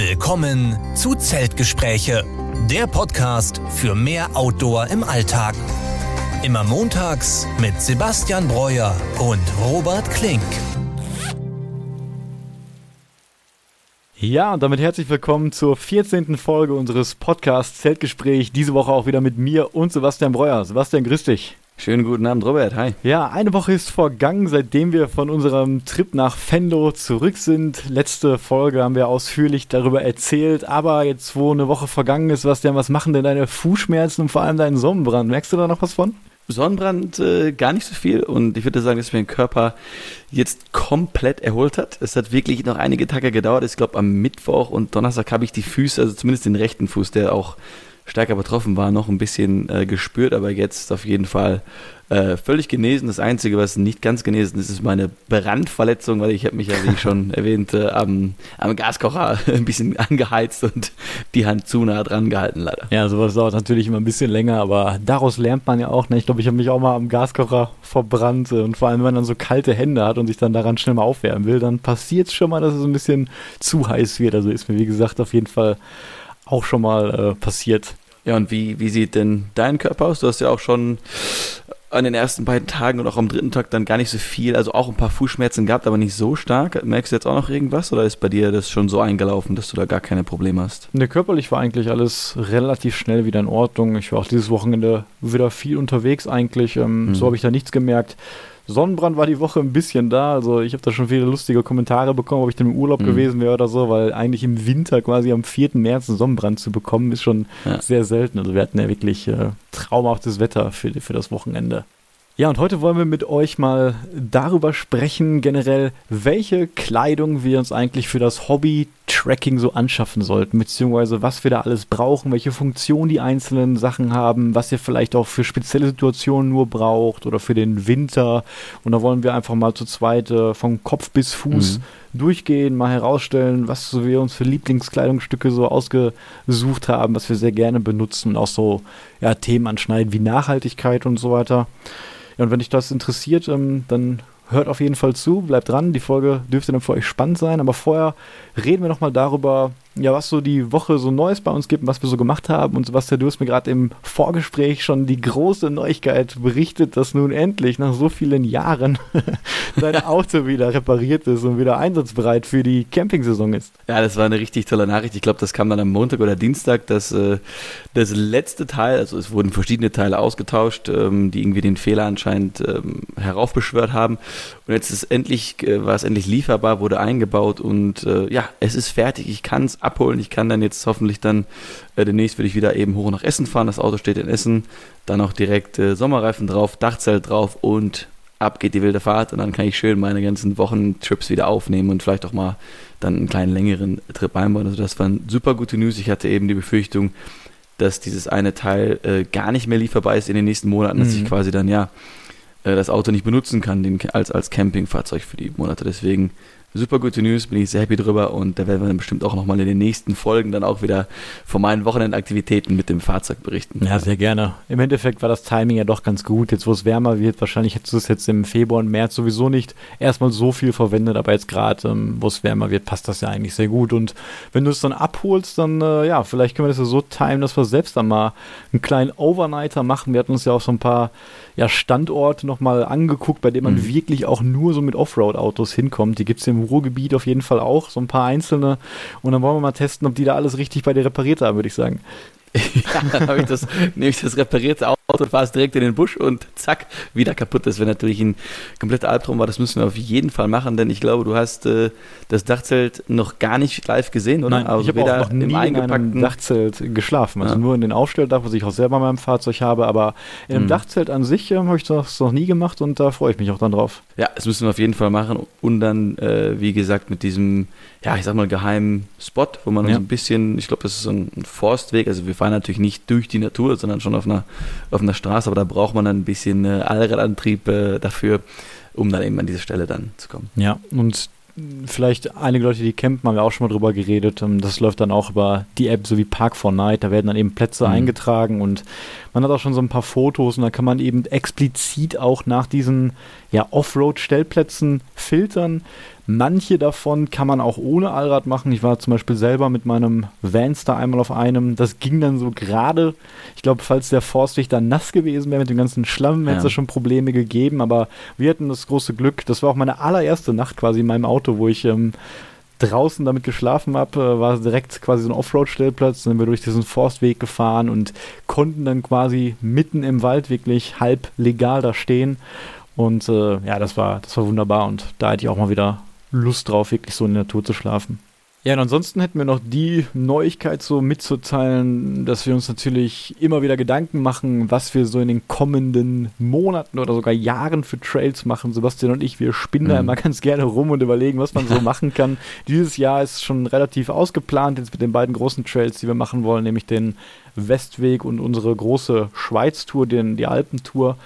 Willkommen zu Zeltgespräche, der Podcast für mehr Outdoor im Alltag. Immer montags mit Sebastian Breuer und Robert Klink. Ja, und damit herzlich willkommen zur 14. Folge unseres Podcasts Zeltgespräch. Diese Woche auch wieder mit mir und Sebastian Breuer. Sebastian, grüß dich. Schönen guten Abend, Robert. Hi. Ja, eine Woche ist vergangen, seitdem wir von unserem Trip nach Fenlo zurück sind. Letzte Folge haben wir ausführlich darüber erzählt, aber jetzt, wo eine Woche vergangen ist, was, denn, was machen denn deine Fußschmerzen und vor allem deinen Sonnenbrand? Merkst du da noch was von? Sonnenbrand äh, gar nicht so viel und ich würde sagen, dass mein Körper jetzt komplett erholt hat. Es hat wirklich noch einige Tage gedauert. Ich glaube, am Mittwoch und Donnerstag habe ich die Füße, also zumindest den rechten Fuß, der auch stärker betroffen war, noch ein bisschen äh, gespürt, aber jetzt auf jeden Fall äh, völlig genesen. Das Einzige, was nicht ganz genesen ist, ist meine Brandverletzung, weil ich habe mich ja, wie ich schon erwähnt, äh, am, am Gaskocher ein bisschen angeheizt und die Hand zu nah dran gehalten leider. Ja, sowas dauert natürlich immer ein bisschen länger, aber daraus lernt man ja auch. Ne? Ich glaube, ich habe mich auch mal am Gaskocher verbrannt und vor allem, wenn man dann so kalte Hände hat und sich dann daran schnell mal aufwärmen will, dann passiert es schon mal, dass es ein bisschen zu heiß wird. Also ist mir, wie gesagt, auf jeden Fall auch schon mal äh, passiert. Ja, und wie, wie sieht denn dein Körper aus? Du hast ja auch schon an den ersten beiden Tagen und auch am dritten Tag dann gar nicht so viel, also auch ein paar Fußschmerzen gehabt, aber nicht so stark. Merkst du jetzt auch noch irgendwas oder ist bei dir das schon so eingelaufen, dass du da gar keine Probleme hast? Ne, körperlich war eigentlich alles relativ schnell wieder in Ordnung. Ich war auch dieses Wochenende wieder viel unterwegs eigentlich. Ähm, mhm. So habe ich da nichts gemerkt. Sonnenbrand war die Woche ein bisschen da. Also ich habe da schon viele lustige Kommentare bekommen, ob ich denn im Urlaub mhm. gewesen wäre oder so, weil eigentlich im Winter quasi am 4. März einen Sonnenbrand zu bekommen, ist schon ja. sehr selten. Also wir hatten ja wirklich äh, traumhaftes Wetter für, für das Wochenende. Ja, und heute wollen wir mit euch mal darüber sprechen, generell, welche Kleidung wir uns eigentlich für das Hobby Tracking so anschaffen sollten, beziehungsweise was wir da alles brauchen, welche Funktion die einzelnen Sachen haben, was ihr vielleicht auch für spezielle Situationen nur braucht oder für den Winter. Und da wollen wir einfach mal zu zweit äh, von Kopf bis Fuß mhm. durchgehen, mal herausstellen, was wir uns für Lieblingskleidungsstücke so ausgesucht haben, was wir sehr gerne benutzen und auch so ja, Themen anschneiden wie Nachhaltigkeit und so weiter. Ja, und wenn dich das interessiert, ähm, dann hört auf jeden Fall zu, bleibt dran. Die Folge dürfte dann für euch spannend sein. Aber vorher reden wir nochmal darüber, ja, was so die Woche so Neues bei uns gibt und was wir so gemacht haben. Und Sebastian, du hast mir gerade im Vorgespräch schon die große Neuigkeit berichtet, dass nun endlich nach so vielen Jahren dein Auto wieder repariert ist und wieder einsatzbereit für die Campingsaison ist. Ja, das war eine richtig tolle Nachricht. Ich glaube, das kam dann am Montag oder Dienstag, dass äh, das letzte Teil, also es wurden verschiedene Teile ausgetauscht, ähm, die irgendwie den Fehler anscheinend ähm, heraufbeschwört haben. Und jetzt ist endlich, äh, war es endlich lieferbar, wurde eingebaut und äh, ja, es ist fertig. Ich kann es abholen. Ich kann dann jetzt hoffentlich dann äh, demnächst würde ich wieder eben hoch nach Essen fahren. Das Auto steht in Essen. Dann auch direkt äh, Sommerreifen drauf, Dachzelt drauf und ab geht die wilde Fahrt. Und dann kann ich schön meine ganzen Wochentrips wieder aufnehmen und vielleicht auch mal dann einen kleinen längeren Trip einbauen. Also das waren super gute News. Ich hatte eben die Befürchtung, dass dieses eine Teil äh, gar nicht mehr lieferbar ist in den nächsten Monaten, dass ich mhm. quasi dann ja äh, das Auto nicht benutzen kann den, als, als Campingfahrzeug für die Monate. Deswegen super gute News, bin ich sehr happy drüber und da werden wir dann bestimmt auch nochmal in den nächsten Folgen dann auch wieder von meinen Wochenendaktivitäten mit dem Fahrzeug berichten. Ja, sehr gerne. Im Endeffekt war das Timing ja doch ganz gut. Jetzt, wo es wärmer wird, wahrscheinlich hättest du es jetzt im Februar und März sowieso nicht erstmal so viel verwendet, aber jetzt gerade, ähm, wo es wärmer wird, passt das ja eigentlich sehr gut. Und wenn du es dann abholst, dann äh, ja, vielleicht können wir das ja so timen, dass wir selbst dann mal einen kleinen Overnighter machen. Wir hatten uns ja auch so ein paar ja, Standorte nochmal angeguckt, bei denen man mhm. wirklich auch nur so mit Offroad-Autos hinkommt. Die gibt es im Ruhrgebiet auf jeden Fall auch, so ein paar einzelne. Und dann wollen wir mal testen, ob die da alles richtig bei dir repariert haben, würde ich sagen. ja, dann habe ich das, nehme ich das reparierte Auto, fahre es direkt in den Busch und zack, wieder kaputt. Das wäre natürlich ein kompletter Albtraum, aber das müssen wir auf jeden Fall machen, denn ich glaube, du hast äh, das Dachzelt noch gar nicht live gesehen, oder? Nein, also ich habe auch noch nie im eingepackten in einem Dachzelt geschlafen. Also ja. nur in den Aufstelldach, was ich auch selber in meinem Fahrzeug habe, aber in einem mhm. Dachzelt an sich äh, habe ich das noch nie gemacht und da freue ich mich auch dann drauf. Ja, das müssen wir auf jeden Fall machen und dann, äh, wie gesagt, mit diesem, ja, ich sag mal, geheimen Spot, wo man ja. so ein bisschen, ich glaube, das ist so ein Forstweg, also wir fahren natürlich nicht durch die Natur, sondern schon auf einer, auf einer Straße, aber da braucht man dann ein bisschen äh, Allradantrieb äh, dafür, um dann eben an diese Stelle dann zu kommen. Ja, und vielleicht einige Leute, die campen, haben wir auch schon mal drüber geredet. Ähm, das läuft dann auch über die App, so wie Park 4 Night. Da werden dann eben Plätze mhm. eingetragen und man hat auch schon so ein paar Fotos und da kann man eben explizit auch nach diesen ja, Offroad-Stellplätzen filtern. Manche davon kann man auch ohne Allrad machen. Ich war zum Beispiel selber mit meinem Vanster einmal auf einem. Das ging dann so gerade. Ich glaube, falls der Forstweg dann nass gewesen wäre mit dem ganzen Schlamm, hätte es schon Probleme gegeben. Aber wir hatten das große Glück. Das war auch meine allererste Nacht quasi in meinem Auto, wo ich ähm, draußen damit geschlafen habe. Äh, war direkt quasi so ein Offroad-Stellplatz. Dann sind wir durch diesen Forstweg gefahren und konnten dann quasi mitten im Wald wirklich halb legal da stehen. Und äh, ja, das war, das war wunderbar. Und da hätte ich auch mal wieder Lust drauf, wirklich so in der Natur zu schlafen. Ja, und ansonsten hätten wir noch die Neuigkeit so mitzuteilen, dass wir uns natürlich immer wieder Gedanken machen, was wir so in den kommenden Monaten oder sogar Jahren für Trails machen. Sebastian und ich, wir spinnen mhm. da immer ganz gerne rum und überlegen, was man so machen kann. Dieses Jahr ist schon relativ ausgeplant, jetzt mit den beiden großen Trails, die wir machen wollen, nämlich den Westweg und unsere große Schweiz-Tour, die Alpentour.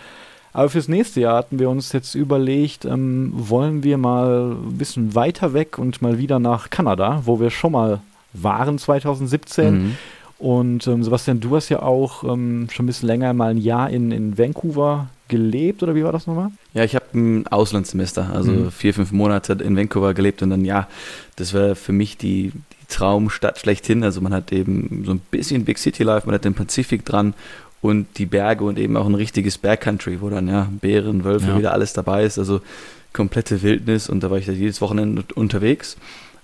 Aber fürs nächste Jahr hatten wir uns jetzt überlegt, ähm, wollen wir mal ein bisschen weiter weg und mal wieder nach Kanada, wo wir schon mal waren 2017. Mhm. Und ähm, Sebastian, du hast ja auch ähm, schon ein bisschen länger mal ein Jahr in, in Vancouver gelebt oder wie war das nochmal? Ja, ich habe ein Auslandssemester, also mhm. vier, fünf Monate in Vancouver gelebt und dann ja, das war für mich die, die Traumstadt schlechthin. Also man hat eben so ein bisschen Big City Life, man hat den Pazifik dran und die Berge und eben auch ein richtiges Bergcountry, wo dann ja Bären, Wölfe, ja. wieder alles dabei ist. Also komplette Wildnis und da war ich da jedes Wochenende unterwegs.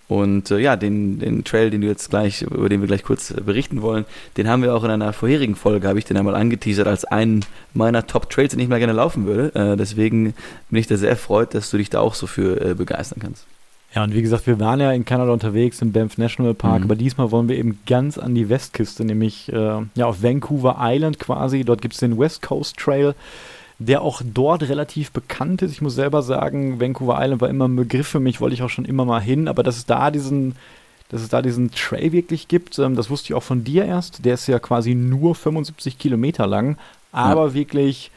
Und äh, ja, den, den Trail, den du jetzt gleich, über den wir gleich kurz äh, berichten wollen, den haben wir auch in einer vorherigen Folge, habe ich den einmal angeteasert als einen meiner Top-Trails, den ich mal gerne laufen würde. Äh, deswegen bin ich da sehr erfreut, dass du dich da auch so für äh, begeistern kannst. Ja, und wie gesagt, wir waren ja in Kanada unterwegs im Banff National Park, mhm. aber diesmal wollen wir eben ganz an die Westküste, nämlich äh, ja auf Vancouver Island quasi. Dort gibt es den West Coast Trail, der auch dort relativ bekannt ist. Ich muss selber sagen, Vancouver Island war immer ein Begriff für mich, wollte ich auch schon immer mal hin, aber dass es da diesen, dass es da diesen Trail wirklich gibt, ähm, das wusste ich auch von dir erst. Der ist ja quasi nur 75 Kilometer lang, aber ja. wirklich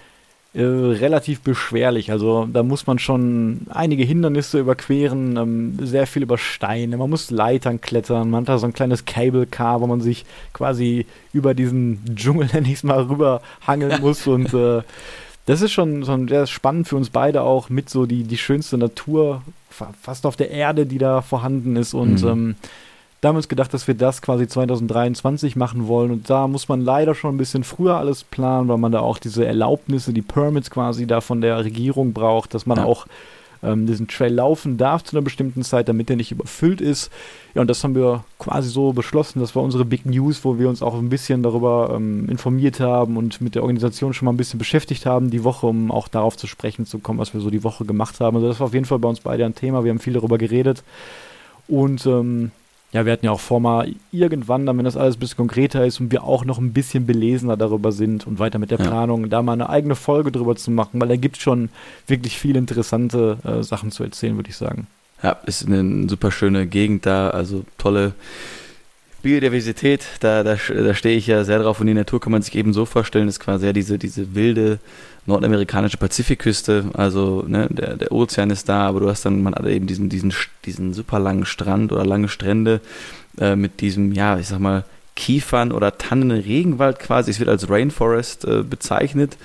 äh, relativ beschwerlich. Also da muss man schon einige Hindernisse überqueren, ähm, sehr viel über Steine, man muss Leitern klettern, man hat da so ein kleines Cable Car, wo man sich quasi über diesen Dschungel, nenne ich es mal, rüberhangeln muss und äh, das ist schon, schon sehr spannend für uns beide auch mit so die, die schönste Natur fast auf der Erde, die da vorhanden ist und mhm. ähm, da haben wir uns gedacht, dass wir das quasi 2023 machen wollen. Und da muss man leider schon ein bisschen früher alles planen, weil man da auch diese Erlaubnisse, die Permits quasi da von der Regierung braucht, dass man ja. auch ähm, diesen Trail laufen darf zu einer bestimmten Zeit, damit der nicht überfüllt ist. Ja, und das haben wir quasi so beschlossen. Das war unsere Big News, wo wir uns auch ein bisschen darüber ähm, informiert haben und mit der Organisation schon mal ein bisschen beschäftigt haben, die Woche, um auch darauf zu sprechen zu kommen, was wir so die Woche gemacht haben. Also das war auf jeden Fall bei uns beide ein Thema. Wir haben viel darüber geredet. Und ähm, ja, wir hatten ja auch vor, mal irgendwann, dann, wenn das alles ein bisschen konkreter ist und wir auch noch ein bisschen belesener darüber sind und weiter mit der ja. Planung, da mal eine eigene Folge drüber zu machen, weil da gibt es schon wirklich viele interessante äh, Sachen zu erzählen, würde ich sagen. Ja, ist eine super schöne Gegend da, also tolle Biodiversität, da, da, da stehe ich ja sehr drauf und die Natur kann man sich eben so vorstellen, ist quasi ja diese, diese wilde nordamerikanische Pazifikküste, also ne, der, der Ozean ist da, aber du hast dann, man hat eben diesen, diesen, diesen super langen Strand oder lange Strände äh, mit diesem, ja, ich sag mal, Kiefern- oder Tannenregenwald quasi, es wird als Rainforest äh, bezeichnet.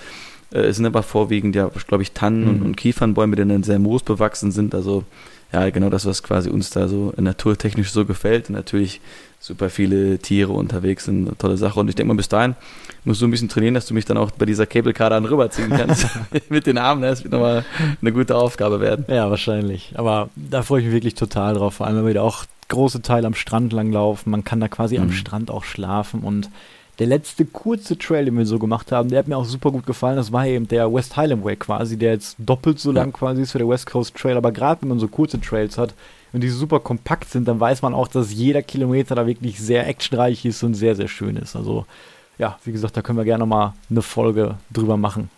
Äh, es sind aber vorwiegend, ja, glaube ich, Tannen mhm. und, und Kiefernbäume, die dann sehr moosbewachsen sind, also ja, genau das, was quasi uns da so naturtechnisch so gefällt. Und natürlich super viele Tiere unterwegs sind, eine tolle Sache. Und ich denke mal, bis dahin musst du ein bisschen trainieren, dass du mich dann auch bei dieser Cable Car dann rüberziehen kannst. Mit den Armen, das wird nochmal eine gute Aufgabe werden. Ja, wahrscheinlich. Aber da freue ich mich wirklich total drauf. Vor allem, weil wir da auch große Teile am Strand langlaufen. Man kann da quasi mhm. am Strand auch schlafen und der letzte kurze Trail, den wir so gemacht haben, der hat mir auch super gut gefallen. Das war eben der West Highland Way quasi, der jetzt doppelt so lang quasi ist wie der West Coast Trail. Aber gerade wenn man so kurze Trails hat und die super kompakt sind, dann weiß man auch, dass jeder Kilometer da wirklich sehr actionreich ist und sehr, sehr schön ist. Also ja, wie gesagt, da können wir gerne mal eine Folge drüber machen.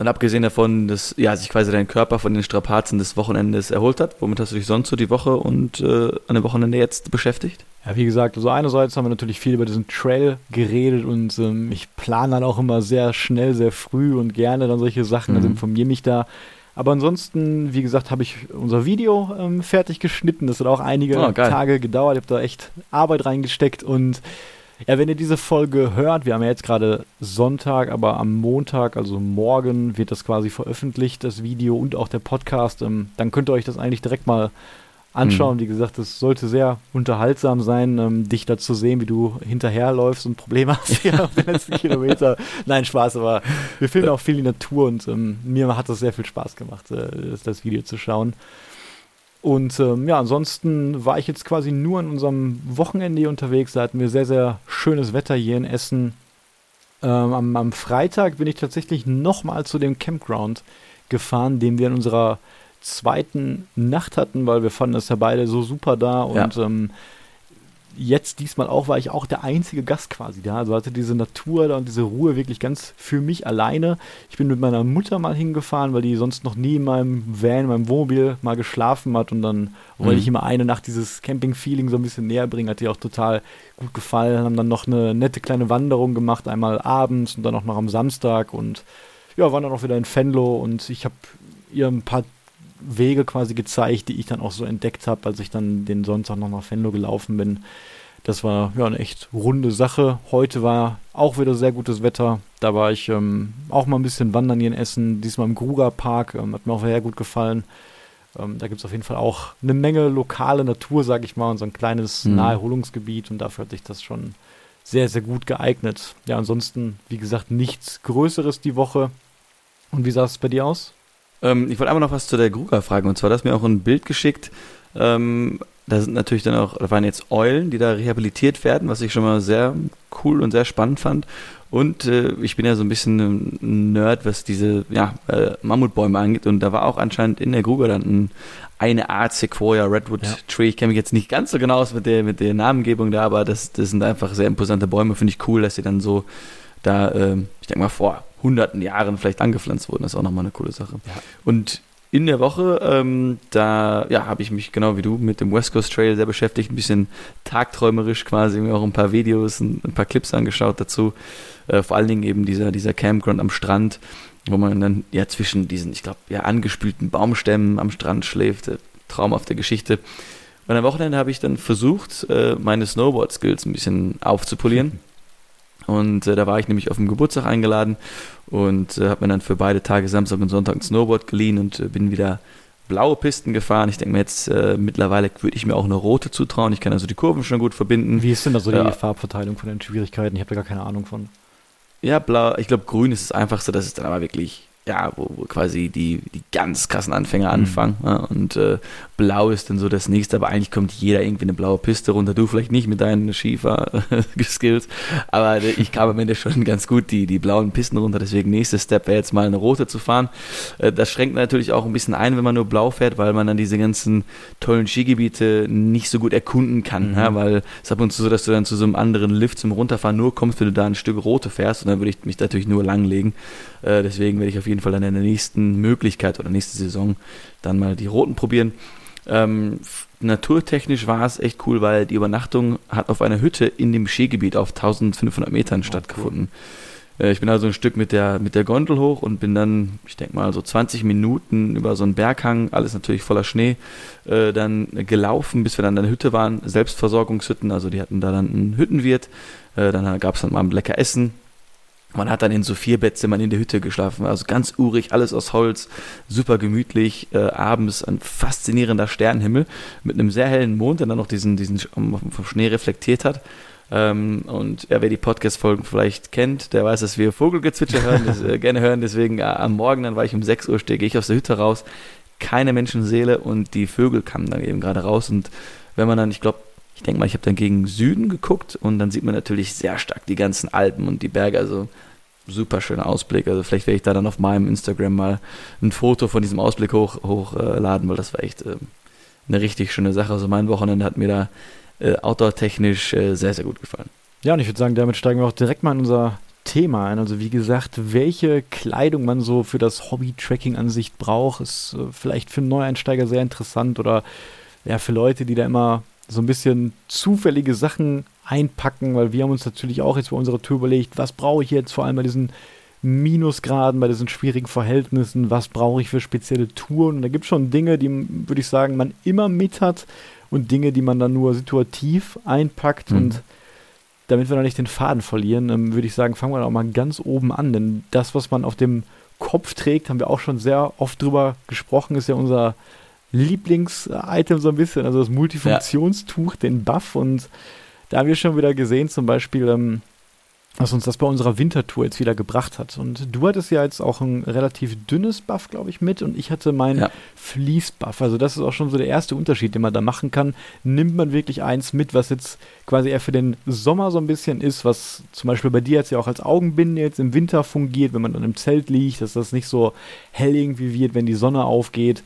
Und abgesehen davon, dass ja, sich quasi dein Körper von den Strapazen des Wochenendes erholt hat, womit hast du dich sonst so die Woche und äh, an dem Wochenende jetzt beschäftigt? Ja, wie gesagt, also einerseits haben wir natürlich viel über diesen Trail geredet und ähm, ich plane dann auch immer sehr schnell, sehr früh und gerne dann solche Sachen, also mhm. also informiere mich da. Aber ansonsten, wie gesagt, habe ich unser Video ähm, fertig geschnitten. Das hat auch einige oh, Tage gedauert. Ich habe da echt Arbeit reingesteckt und ja, wenn ihr diese Folge hört, wir haben ja jetzt gerade Sonntag, aber am Montag, also morgen, wird das quasi veröffentlicht, das Video und auch der Podcast. Ähm, dann könnt ihr euch das eigentlich direkt mal anschauen. Mhm. Wie gesagt, es sollte sehr unterhaltsam sein, ähm, dich da zu sehen, wie du hinterherläufst und Probleme hast hier auf den letzten Kilometer. Nein, Spaß, aber wir filmen auch viel die Natur und ähm, mir hat das sehr viel Spaß gemacht, äh, das, das Video zu schauen. Und ähm, ja, ansonsten war ich jetzt quasi nur an unserem Wochenende hier unterwegs. Da hatten wir sehr, sehr schönes Wetter hier in Essen. Ähm, am, am, Freitag bin ich tatsächlich nochmal zu dem Campground gefahren, den wir in unserer zweiten Nacht hatten, weil wir fanden das ja beide so super da und ja. ähm, jetzt diesmal auch war ich auch der einzige Gast quasi da. Also hatte diese Natur da und diese Ruhe wirklich ganz für mich alleine. Ich bin mit meiner Mutter mal hingefahren, weil die sonst noch nie in meinem Van, in meinem Wohnmobil mal geschlafen hat und dann mhm. wollte ich immer eine Nacht dieses Camping-Feeling so ein bisschen näher bringen. Hat ihr auch total gut gefallen. Haben dann noch eine nette kleine Wanderung gemacht, einmal abends und dann auch noch am Samstag und ja, waren dann auch wieder in Fenlo und ich habe ihr ein paar Wege quasi gezeigt, die ich dann auch so entdeckt habe, als ich dann den Sonntag noch nach Venlo gelaufen bin. Das war ja eine echt runde Sache. Heute war auch wieder sehr gutes Wetter. Da war ich ähm, auch mal ein bisschen wandern hier in Essen, diesmal im Gruger Park. Ähm, hat mir auch sehr gut gefallen. Ähm, da gibt es auf jeden Fall auch eine Menge lokale Natur, sag ich mal, und so ein kleines mhm. Naherholungsgebiet und dafür hat sich das schon sehr, sehr gut geeignet. Ja, ansonsten, wie gesagt, nichts Größeres die Woche. Und wie sah es bei dir aus? Ähm, ich wollte einmal noch was zu der Gruger fragen. Und zwar, du hast mir auch ein Bild geschickt. Ähm, da sind natürlich dann auch, da waren jetzt Eulen, die da rehabilitiert werden, was ich schon mal sehr cool und sehr spannend fand. Und äh, ich bin ja so ein bisschen ein Nerd, was diese ja, äh, Mammutbäume angeht. Und da war auch anscheinend in der Gruger dann ein, eine Art Sequoia Redwood ja. Tree. Ich kenne mich jetzt nicht ganz so genau aus mit der, mit der Namengebung da, aber das, das sind einfach sehr imposante Bäume. Finde ich cool, dass sie dann so da, äh, ich denke mal, vor hunderten Jahren vielleicht angepflanzt wurden. Das ist auch nochmal eine coole Sache. Ja. Und in der Woche, ähm, da ja, habe ich mich genau wie du mit dem West Coast Trail sehr beschäftigt, ein bisschen tagträumerisch quasi, mir auch ein paar Videos, ein, ein paar Clips angeschaut dazu. Äh, vor allen Dingen eben dieser, dieser Campground am Strand, wo man dann ja zwischen diesen, ich glaube, ja, angespülten Baumstämmen am Strand schläft. Äh, traumhafte Geschichte. Und am Wochenende habe ich dann versucht, äh, meine Snowboard-Skills ein bisschen aufzupolieren. Und äh, da war ich nämlich auf dem Geburtstag eingeladen und äh, habe mir dann für beide Tage Samstag und Sonntag ein Snowboard geliehen und äh, bin wieder blaue Pisten gefahren. Ich denke mir jetzt, äh, mittlerweile würde ich mir auch eine rote zutrauen. Ich kann also die Kurven schon gut verbinden. Wie ist denn da so die Farbverteilung von den Schwierigkeiten? Ich habe da gar keine Ahnung von. Ja, blau, ich glaube, grün ist das einfachste, das ist dann aber wirklich ja, wo, wo, quasi die, die ganz krassen Anfänger mhm. anfangen. Ja, und äh, blau ist dann so das nächste, aber eigentlich kommt jeder irgendwie eine blaue Piste runter. Du vielleicht nicht mit deinen Schiefer-Skills, aber ich kam am Ende schon ganz gut die, die blauen Pisten runter. Deswegen nächster Step wäre jetzt mal eine rote zu fahren. Äh, das schränkt natürlich auch ein bisschen ein, wenn man nur blau fährt, weil man dann diese ganzen tollen Skigebiete nicht so gut erkunden kann. Mhm. Ja, weil es ist ab und zu so, dass du dann zu so einem anderen Lift zum Runterfahren nur kommst, wenn du da ein Stück rote fährst. Und dann würde ich mich natürlich nur langlegen. Äh, deswegen werde ich auf jeden Fall dann in der nächsten Möglichkeit oder nächste Saison dann mal die roten probieren. Ähm, naturtechnisch war es echt cool, weil die Übernachtung hat auf einer Hütte in dem Skigebiet auf 1500 Metern stattgefunden. Cool. Äh, ich bin also ein Stück mit der, mit der Gondel hoch und bin dann, ich denke mal, so 20 Minuten über so einen Berghang, alles natürlich voller Schnee, äh, dann gelaufen, bis wir dann in der Hütte waren. Selbstversorgungshütten, also die hatten da dann einen Hüttenwirt. Äh, dann gab es dann mal ein lecker Essen man hat dann in so vier Bettzimmern in der Hütte geschlafen, also ganz urig, alles aus Holz, super gemütlich, äh, abends ein faszinierender Sternenhimmel mit einem sehr hellen Mond, der dann noch diesen, diesen vom Schnee reflektiert hat. Ähm, und ja, wer die Podcast-Folgen vielleicht kennt, der weiß, dass wir Vogelgezwitscher hören, das, äh, gerne hören. Deswegen äh, am Morgen, dann war ich um 6 Uhr, stehe ich aus der Hütte raus, keine Menschenseele und die Vögel kamen dann eben gerade raus. Und wenn man dann, ich glaube, ich denke mal, ich habe dann gegen Süden geguckt und dann sieht man natürlich sehr stark die ganzen Alpen und die Berge. Also super schöner Ausblick. Also vielleicht werde ich da dann auf meinem Instagram mal ein Foto von diesem Ausblick hochladen, hoch, äh, weil das war echt äh, eine richtig schöne Sache. Also mein Wochenende hat mir da äh, outdoor-technisch äh, sehr, sehr gut gefallen. Ja, und ich würde sagen, damit steigen wir auch direkt mal in unser Thema ein. Also wie gesagt, welche Kleidung man so für das Hobby-Tracking an sich braucht, ist äh, vielleicht für Neueinsteiger sehr interessant oder ja, für Leute, die da immer so ein bisschen zufällige Sachen einpacken, weil wir haben uns natürlich auch jetzt bei unserer Tour überlegt, was brauche ich jetzt vor allem bei diesen Minusgraden, bei diesen schwierigen Verhältnissen, was brauche ich für spezielle Touren. Und da gibt es schon Dinge, die, würde ich sagen, man immer mit hat und Dinge, die man dann nur situativ einpackt. Mhm. Und damit wir noch nicht den Faden verlieren, ähm, würde ich sagen, fangen wir auch mal ganz oben an. Denn das, was man auf dem Kopf trägt, haben wir auch schon sehr oft drüber gesprochen, ist ja unser Lieblings-Item so ein bisschen, also das Multifunktionstuch, ja. den Buff und da haben wir schon wieder gesehen, zum Beispiel, ähm, was uns das bei unserer Wintertour jetzt wieder gebracht hat. Und du hattest ja jetzt auch ein relativ dünnes Buff, glaube ich, mit und ich hatte meinen ja. Fleece-Buff. Also das ist auch schon so der erste Unterschied, den man da machen kann. Nimmt man wirklich eins mit, was jetzt quasi eher für den Sommer so ein bisschen ist, was zum Beispiel bei dir jetzt ja auch als Augenbinde jetzt im Winter fungiert, wenn man dann im Zelt liegt, dass das nicht so hell irgendwie wird, wenn die Sonne aufgeht.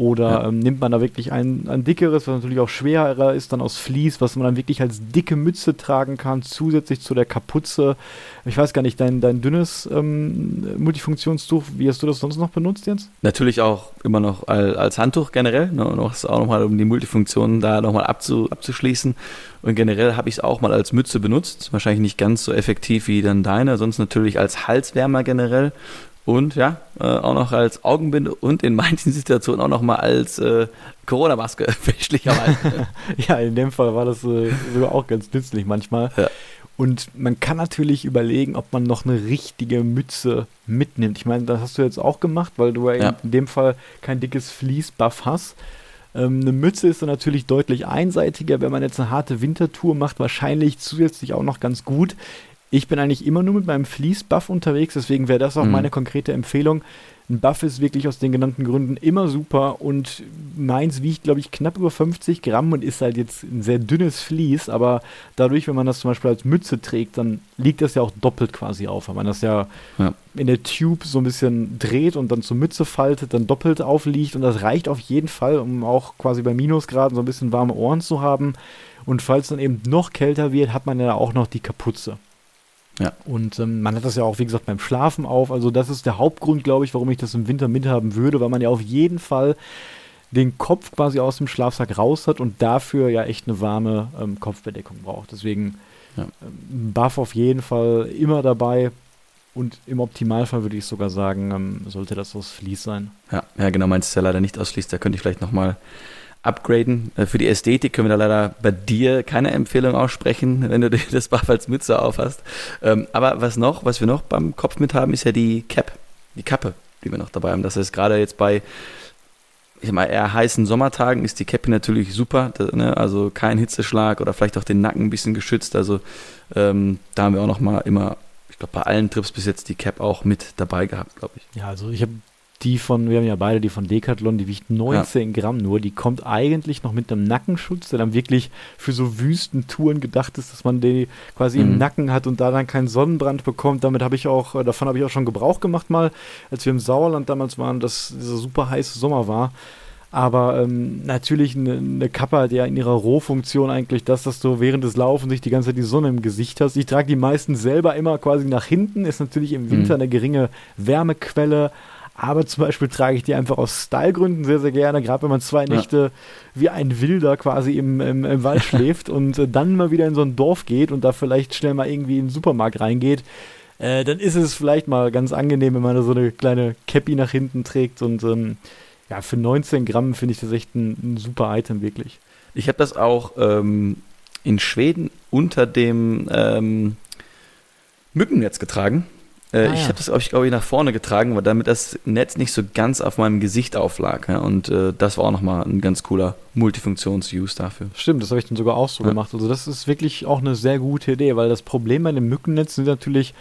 Oder ja. ähm, nimmt man da wirklich ein, ein dickeres, was natürlich auch schwerer ist, dann aus Vlies, was man dann wirklich als dicke Mütze tragen kann, zusätzlich zu der Kapuze. Ich weiß gar nicht, dein, dein dünnes ähm, Multifunktionstuch, wie hast du das sonst noch benutzt jetzt? Natürlich auch immer noch als Handtuch generell, ne, noch, auch nochmal, um die Multifunktion da nochmal abzu, abzuschließen. Und generell habe ich es auch mal als Mütze benutzt, wahrscheinlich nicht ganz so effektiv wie dann deine, sonst natürlich als Halswärmer generell und ja, äh, auch noch als Augenbinde und in manchen Situationen auch noch mal als äh, Corona-Maske, fälschlicherweise. ja, in dem Fall war das äh, sogar auch ganz nützlich manchmal. Ja. Und man kann natürlich überlegen, ob man noch eine richtige Mütze mitnimmt. Ich meine, das hast du jetzt auch gemacht, weil du ja, in dem Fall kein dickes Fließbuff hast. Ähm, eine Mütze ist dann natürlich deutlich einseitiger, wenn man jetzt eine harte Wintertour macht, wahrscheinlich zusätzlich auch noch ganz gut. Ich bin eigentlich immer nur mit meinem Fleece-Buff unterwegs, deswegen wäre das auch mhm. meine konkrete Empfehlung. Ein Buff ist wirklich aus den genannten Gründen immer super und meins wiegt, glaube ich, knapp über 50 Gramm und ist halt jetzt ein sehr dünnes Vlies, aber dadurch, wenn man das zum Beispiel als Mütze trägt, dann liegt das ja auch doppelt quasi auf, weil man das ja, ja. in der Tube so ein bisschen dreht und dann zur Mütze faltet, dann doppelt aufliegt und das reicht auf jeden Fall, um auch quasi bei Minusgraden so ein bisschen warme Ohren zu haben. Und falls dann eben noch kälter wird, hat man ja auch noch die Kapuze. Ja. Und ähm, man hat das ja auch, wie gesagt, beim Schlafen auf. Also das ist der Hauptgrund, glaube ich, warum ich das im Winter mithaben würde, weil man ja auf jeden Fall den Kopf quasi aus dem Schlafsack raus hat und dafür ja echt eine warme ähm, Kopfbedeckung braucht. Deswegen ja. ähm, Buff auf jeden Fall immer dabei. Und im Optimalfall würde ich sogar sagen, ähm, sollte das aus Fließ sein. Ja, ja genau, meinst du ja leider nicht aus Fließ. Da könnte ich vielleicht nochmal upgraden. Äh, für die Ästhetik können wir da leider bei dir keine Empfehlung aussprechen, wenn du das Buff Mütze aufhast. Ähm, aber was noch, was wir noch beim Kopf mit haben, ist ja die Cap, die Kappe, die wir noch dabei haben. Das heißt, gerade jetzt bei ich sag mal, eher heißen Sommertagen ist die Cappy natürlich super, ne? also kein Hitzeschlag oder vielleicht auch den Nacken ein bisschen geschützt. Also ähm, da haben wir auch noch mal immer, ich glaube bei allen Trips bis jetzt die Cap auch mit dabei gehabt, glaube ich. Ja, also ich habe die von, wir haben ja beide die von Decathlon, die wiegt 19 ja. Gramm nur. Die kommt eigentlich noch mit einem Nackenschutz, der dann wirklich für so Wüstentouren gedacht ist, dass man die quasi mhm. im Nacken hat und da dann keinen Sonnenbrand bekommt. Damit habe ich auch, äh, davon habe ich auch schon Gebrauch gemacht mal, als wir im Sauerland damals waren, dass dieser super heiße Sommer war. Aber ähm, natürlich eine, eine Kappe hat ja in ihrer Rohfunktion eigentlich das, dass du während des Laufens nicht die ganze Zeit die Sonne im Gesicht hast. Ich trage die meisten selber immer quasi nach hinten, ist natürlich im Winter mhm. eine geringe Wärmequelle, aber zum Beispiel trage ich die einfach aus Stylegründen sehr, sehr gerne, gerade wenn man zwei Nächte wie ein Wilder quasi im, im, im Wald schläft und äh, dann mal wieder in so ein Dorf geht und da vielleicht schnell mal irgendwie in den Supermarkt reingeht. Äh, dann ist es vielleicht mal ganz angenehm, wenn man da so eine kleine Cappy nach hinten trägt und ähm, ja, für 19 Gramm finde ich das echt ein, ein, super Item, wirklich. Ich habe das auch ähm, in Schweden unter dem ähm, Mückennetz getragen. Äh, ah, ich ja. habe das, glaube ich, glaub ich, nach vorne getragen, weil damit das Netz nicht so ganz auf meinem Gesicht auflag. Ja? Und äh, das war auch nochmal ein ganz cooler Multifunktions-Use dafür. Stimmt, das habe ich dann sogar auch so ja. gemacht. Also das ist wirklich auch eine sehr gute Idee, weil das Problem bei dem Mückennetz sind natürlich,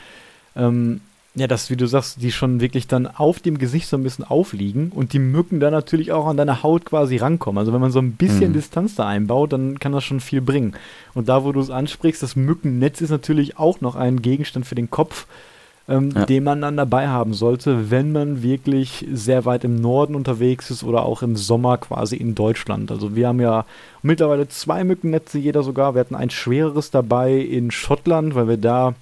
ähm, ja, dass, wie du sagst, die schon wirklich dann auf dem Gesicht so ein bisschen aufliegen und die Mücken dann natürlich auch an deine Haut quasi rankommen. Also wenn man so ein bisschen mhm. Distanz da einbaut, dann kann das schon viel bringen. Und da, wo du es ansprichst, das Mückennetz ist natürlich auch noch ein Gegenstand für den Kopf, ähm, ja. den man dann dabei haben sollte, wenn man wirklich sehr weit im Norden unterwegs ist oder auch im Sommer quasi in Deutschland. Also wir haben ja mittlerweile zwei Mückennetze, jeder sogar. Wir hatten ein schwereres dabei in Schottland, weil wir da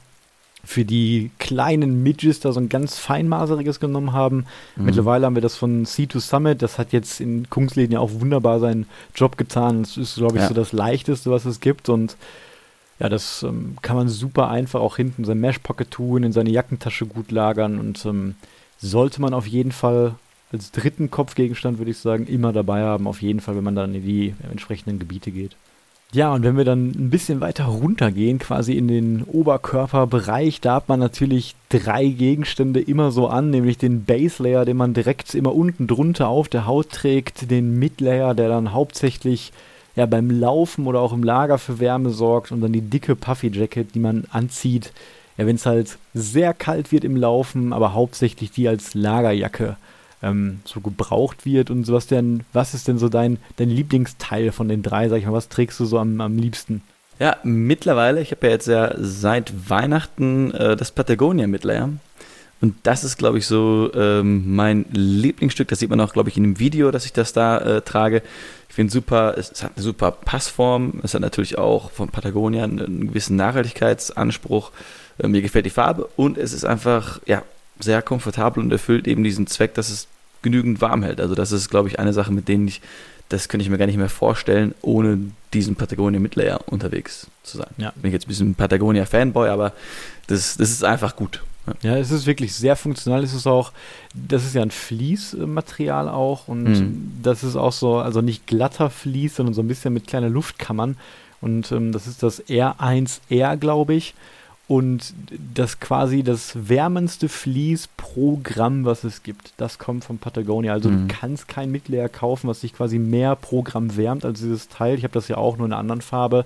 für die kleinen Midges da so ein ganz feinmaseriges genommen haben. Mhm. Mittlerweile haben wir das von C2 Summit, das hat jetzt in Kungsleden ja auch wunderbar seinen Job getan. Das ist, glaube ich, ja. so das leichteste, was es gibt und ja, das ähm, kann man super einfach auch hinten in sein Mesh Pocket tun, in seine Jackentasche gut lagern und ähm, sollte man auf jeden Fall als dritten Kopfgegenstand, würde ich sagen, immer dabei haben. Auf jeden Fall, wenn man dann in die entsprechenden Gebiete geht. Ja, und wenn wir dann ein bisschen weiter runtergehen, quasi in den Oberkörperbereich, da hat man natürlich drei Gegenstände immer so an, nämlich den Base Layer, den man direkt immer unten drunter auf der Haut trägt, den Mid Layer, der dann hauptsächlich ja, beim Laufen oder auch im Lager für Wärme sorgt und dann die dicke Puffy Jacket, die man anzieht, ja, wenn es halt sehr kalt wird im Laufen, aber hauptsächlich die als Lagerjacke ähm, so gebraucht wird und sowas denn, was ist denn so dein, dein Lieblingsteil von den drei, sag ich mal, was trägst du so am, am liebsten? Ja, mittlerweile, ich habe ja jetzt ja seit Weihnachten äh, das Patagonia Midlayer. Und das ist, glaube ich, so ähm, mein Lieblingsstück. Das sieht man auch, glaube ich, in dem Video, dass ich das da äh, trage. Ich finde super, es, es, hat eine super Passform. Es hat natürlich auch von Patagonia einen, einen gewissen Nachhaltigkeitsanspruch. Äh, mir gefällt die Farbe und es ist einfach, ja, sehr komfortabel und erfüllt eben diesen Zweck, dass es genügend warm hält. Also das ist, glaube ich, eine Sache, mit denen ich, das könnte ich mir gar nicht mehr vorstellen, ohne diesen Patagonia Midlayer unterwegs zu sein. Ja. Bin ich jetzt ein bisschen Patagonia Fanboy, aber das, das ist einfach gut. Ja. es ist wirklich sehr funktional. Es ist auch, das ist ja ein Fließmaterial auch und mhm. das ist auch so, also nicht glatter Fließ, sondern so ein bisschen mit kleinen Luftkammern. Und ähm, das ist das R1R, glaube ich und das quasi das wärmendste Vlies pro Gramm, was es gibt. Das kommt von Patagonia. Also mhm. du kannst kein Mitleer kaufen, was sich quasi mehr pro Gramm wärmt als dieses Teil. Ich habe das ja auch nur in einer anderen Farbe.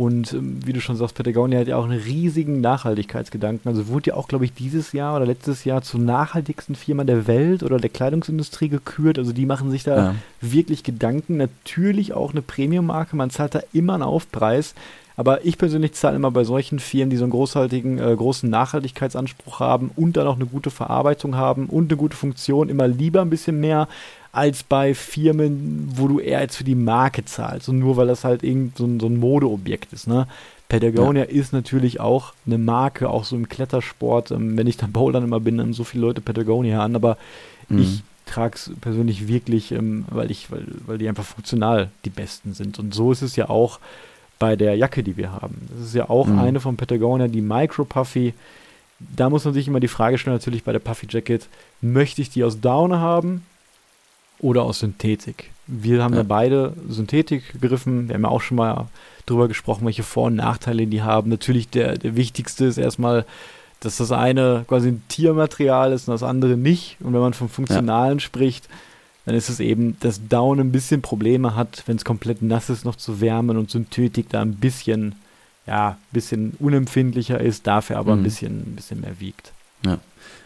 Und ähm, wie du schon sagst, Patagonia hat ja auch einen riesigen Nachhaltigkeitsgedanken. Also wurde ja auch, glaube ich, dieses Jahr oder letztes Jahr zur nachhaltigsten Firma der Welt oder der Kleidungsindustrie gekürt. Also die machen sich da ja. wirklich Gedanken. Natürlich auch eine Premium-Marke. Man zahlt da immer einen Aufpreis. Aber ich persönlich zahle immer bei solchen Firmen, die so einen großartigen, äh, großen Nachhaltigkeitsanspruch haben und dann auch eine gute Verarbeitung haben und eine gute Funktion, immer lieber ein bisschen mehr als bei Firmen, wo du eher jetzt für die Marke zahlst und nur weil das halt irgend so ein, so ein Modeobjekt ist. Ne? Patagonia ja. ist natürlich auch eine Marke, auch so im Klettersport. Ähm, wenn ich dann Bouldern immer bin, dann so viele Leute Patagonia an, aber mhm. ich trage es persönlich wirklich, ähm, weil ich, weil, weil die einfach funktional die besten sind. Und so ist es ja auch bei der Jacke, die wir haben. Das ist ja auch mhm. eine von Patagonia, die Micro Puffy. Da muss man sich immer die Frage stellen, natürlich bei der Puffy Jacket, möchte ich die aus Down haben oder aus Synthetik? Wir haben ja, ja beide Synthetik gegriffen. Wir haben ja auch schon mal drüber gesprochen, welche Vor- und Nachteile die haben. Natürlich der, der wichtigste ist erstmal, dass das eine quasi ein Tiermaterial ist und das andere nicht. Und wenn man vom Funktionalen ja. spricht, dann ist es eben, dass Down ein bisschen Probleme hat, wenn es komplett nass ist, noch zu wärmen und Synthetik da ein bisschen, ja, bisschen unempfindlicher ist, dafür aber mhm. ein, bisschen, ein bisschen mehr wiegt. Ja,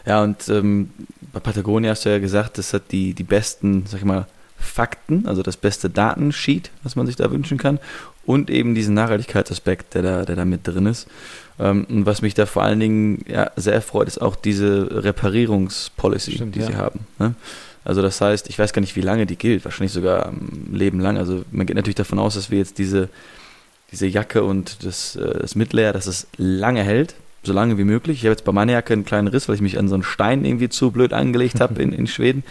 ja und ähm, bei Patagonia hast du ja gesagt, das hat die, die besten, sag ich mal, Fakten, also das beste Datensheet, was man sich da wünschen kann, und eben diesen Nachhaltigkeitsaspekt, der da, der da mit drin ist. Ähm, und was mich da vor allen Dingen ja, sehr freut, ist auch diese Reparierungspolicy, Stimmt, die ja. sie haben. Ne? Also das heißt, ich weiß gar nicht, wie lange die gilt, wahrscheinlich sogar ein Leben lang. Also man geht natürlich davon aus, dass wir jetzt diese, diese Jacke und das, äh, das Midlayer, dass es lange hält, so lange wie möglich. Ich habe jetzt bei meiner Jacke einen kleinen Riss, weil ich mich an so einen Stein irgendwie zu blöd angelegt habe in, in Schweden.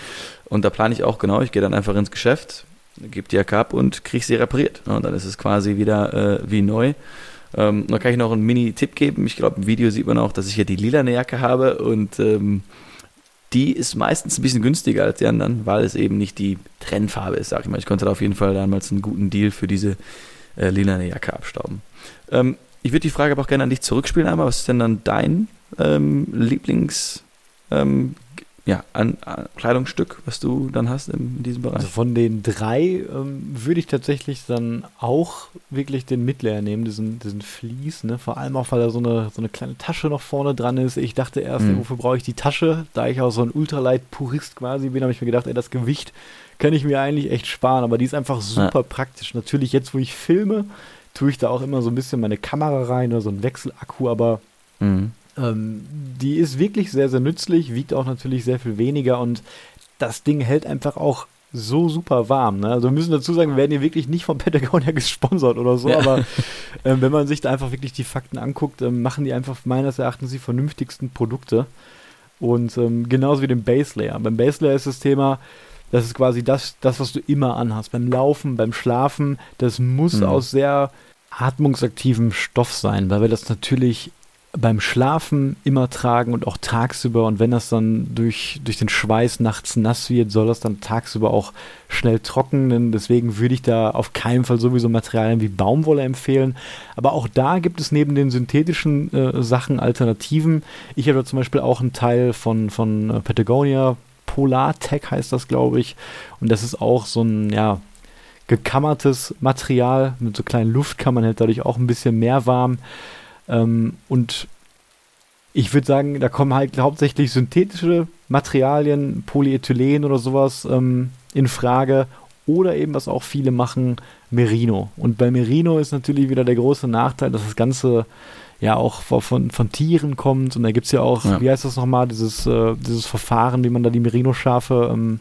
Und da plane ich auch genau, ich gehe dann einfach ins Geschäft, gebe die Jacke ab und kriege sie repariert. Und dann ist es quasi wieder äh, wie neu. Ähm, da kann ich noch einen Mini-Tipp geben. Ich glaube, im Video sieht man auch, dass ich hier die lilane Jacke habe und ähm, die ist meistens ein bisschen günstiger als die anderen, weil es eben nicht die Trennfarbe ist, sag ich mal. Ich konnte da auf jeden Fall damals einen guten Deal für diese äh, lilane Jacke abstauben. Ähm, ich würde die Frage aber auch gerne an dich zurückspielen einmal. Was ist denn dann dein ähm, Lieblings ähm, ja, an, an, Kleidungsstück, was du dann hast in, in diesem Bereich? Also von den drei ähm, würde ich tatsächlich dann auch wirklich den Midlayer nehmen, diesen, diesen Vlies, ne? Vor allem auch, weil da so eine, so eine kleine Tasche noch vorne dran ist. Ich dachte erst, mhm. wofür brauche ich die Tasche? Da ich auch so ein Ultralight-Purist quasi bin, habe ich mir gedacht, ey, das Gewicht kann ich mir eigentlich echt sparen, aber die ist einfach super ja. praktisch. Natürlich, jetzt wo ich filme, tue ich da auch immer so ein bisschen meine Kamera rein oder so ein Wechselakku, aber mhm. Ähm, die ist wirklich sehr, sehr nützlich, wiegt auch natürlich sehr viel weniger und das Ding hält einfach auch so super warm. Ne? Also wir müssen dazu sagen, wir werden hier wirklich nicht von Patagonia gesponsert oder so, ja. aber äh, wenn man sich da einfach wirklich die Fakten anguckt, äh, machen die einfach meines Erachtens die vernünftigsten Produkte. Und ähm, genauso wie den Base Layer. Beim Base Layer ist das Thema, das ist quasi das, das, was du immer anhast. Beim Laufen, beim Schlafen, das muss mhm. aus sehr atmungsaktivem Stoff sein, weil wir das natürlich beim Schlafen immer tragen und auch tagsüber. Und wenn das dann durch, durch den Schweiß nachts nass wird, soll das dann tagsüber auch schnell trocknen. Deswegen würde ich da auf keinen Fall sowieso Materialien wie Baumwolle empfehlen. Aber auch da gibt es neben den synthetischen äh, Sachen Alternativen. Ich habe da zum Beispiel auch einen Teil von, von äh, Patagonia. Polartech heißt das, glaube ich. Und das ist auch so ein, ja, gekammertes Material mit so kleinen Luftkammern, hält dadurch auch ein bisschen mehr warm. Ähm, und ich würde sagen, da kommen halt hauptsächlich synthetische Materialien, Polyethylen oder sowas ähm, in Frage. Oder eben, was auch viele machen, Merino. Und bei Merino ist natürlich wieder der große Nachteil, dass das Ganze ja auch von, von Tieren kommt. Und da gibt es ja auch, ja. wie heißt das nochmal, dieses, äh, dieses Verfahren, wie man da die Merino-Schafe. Ähm,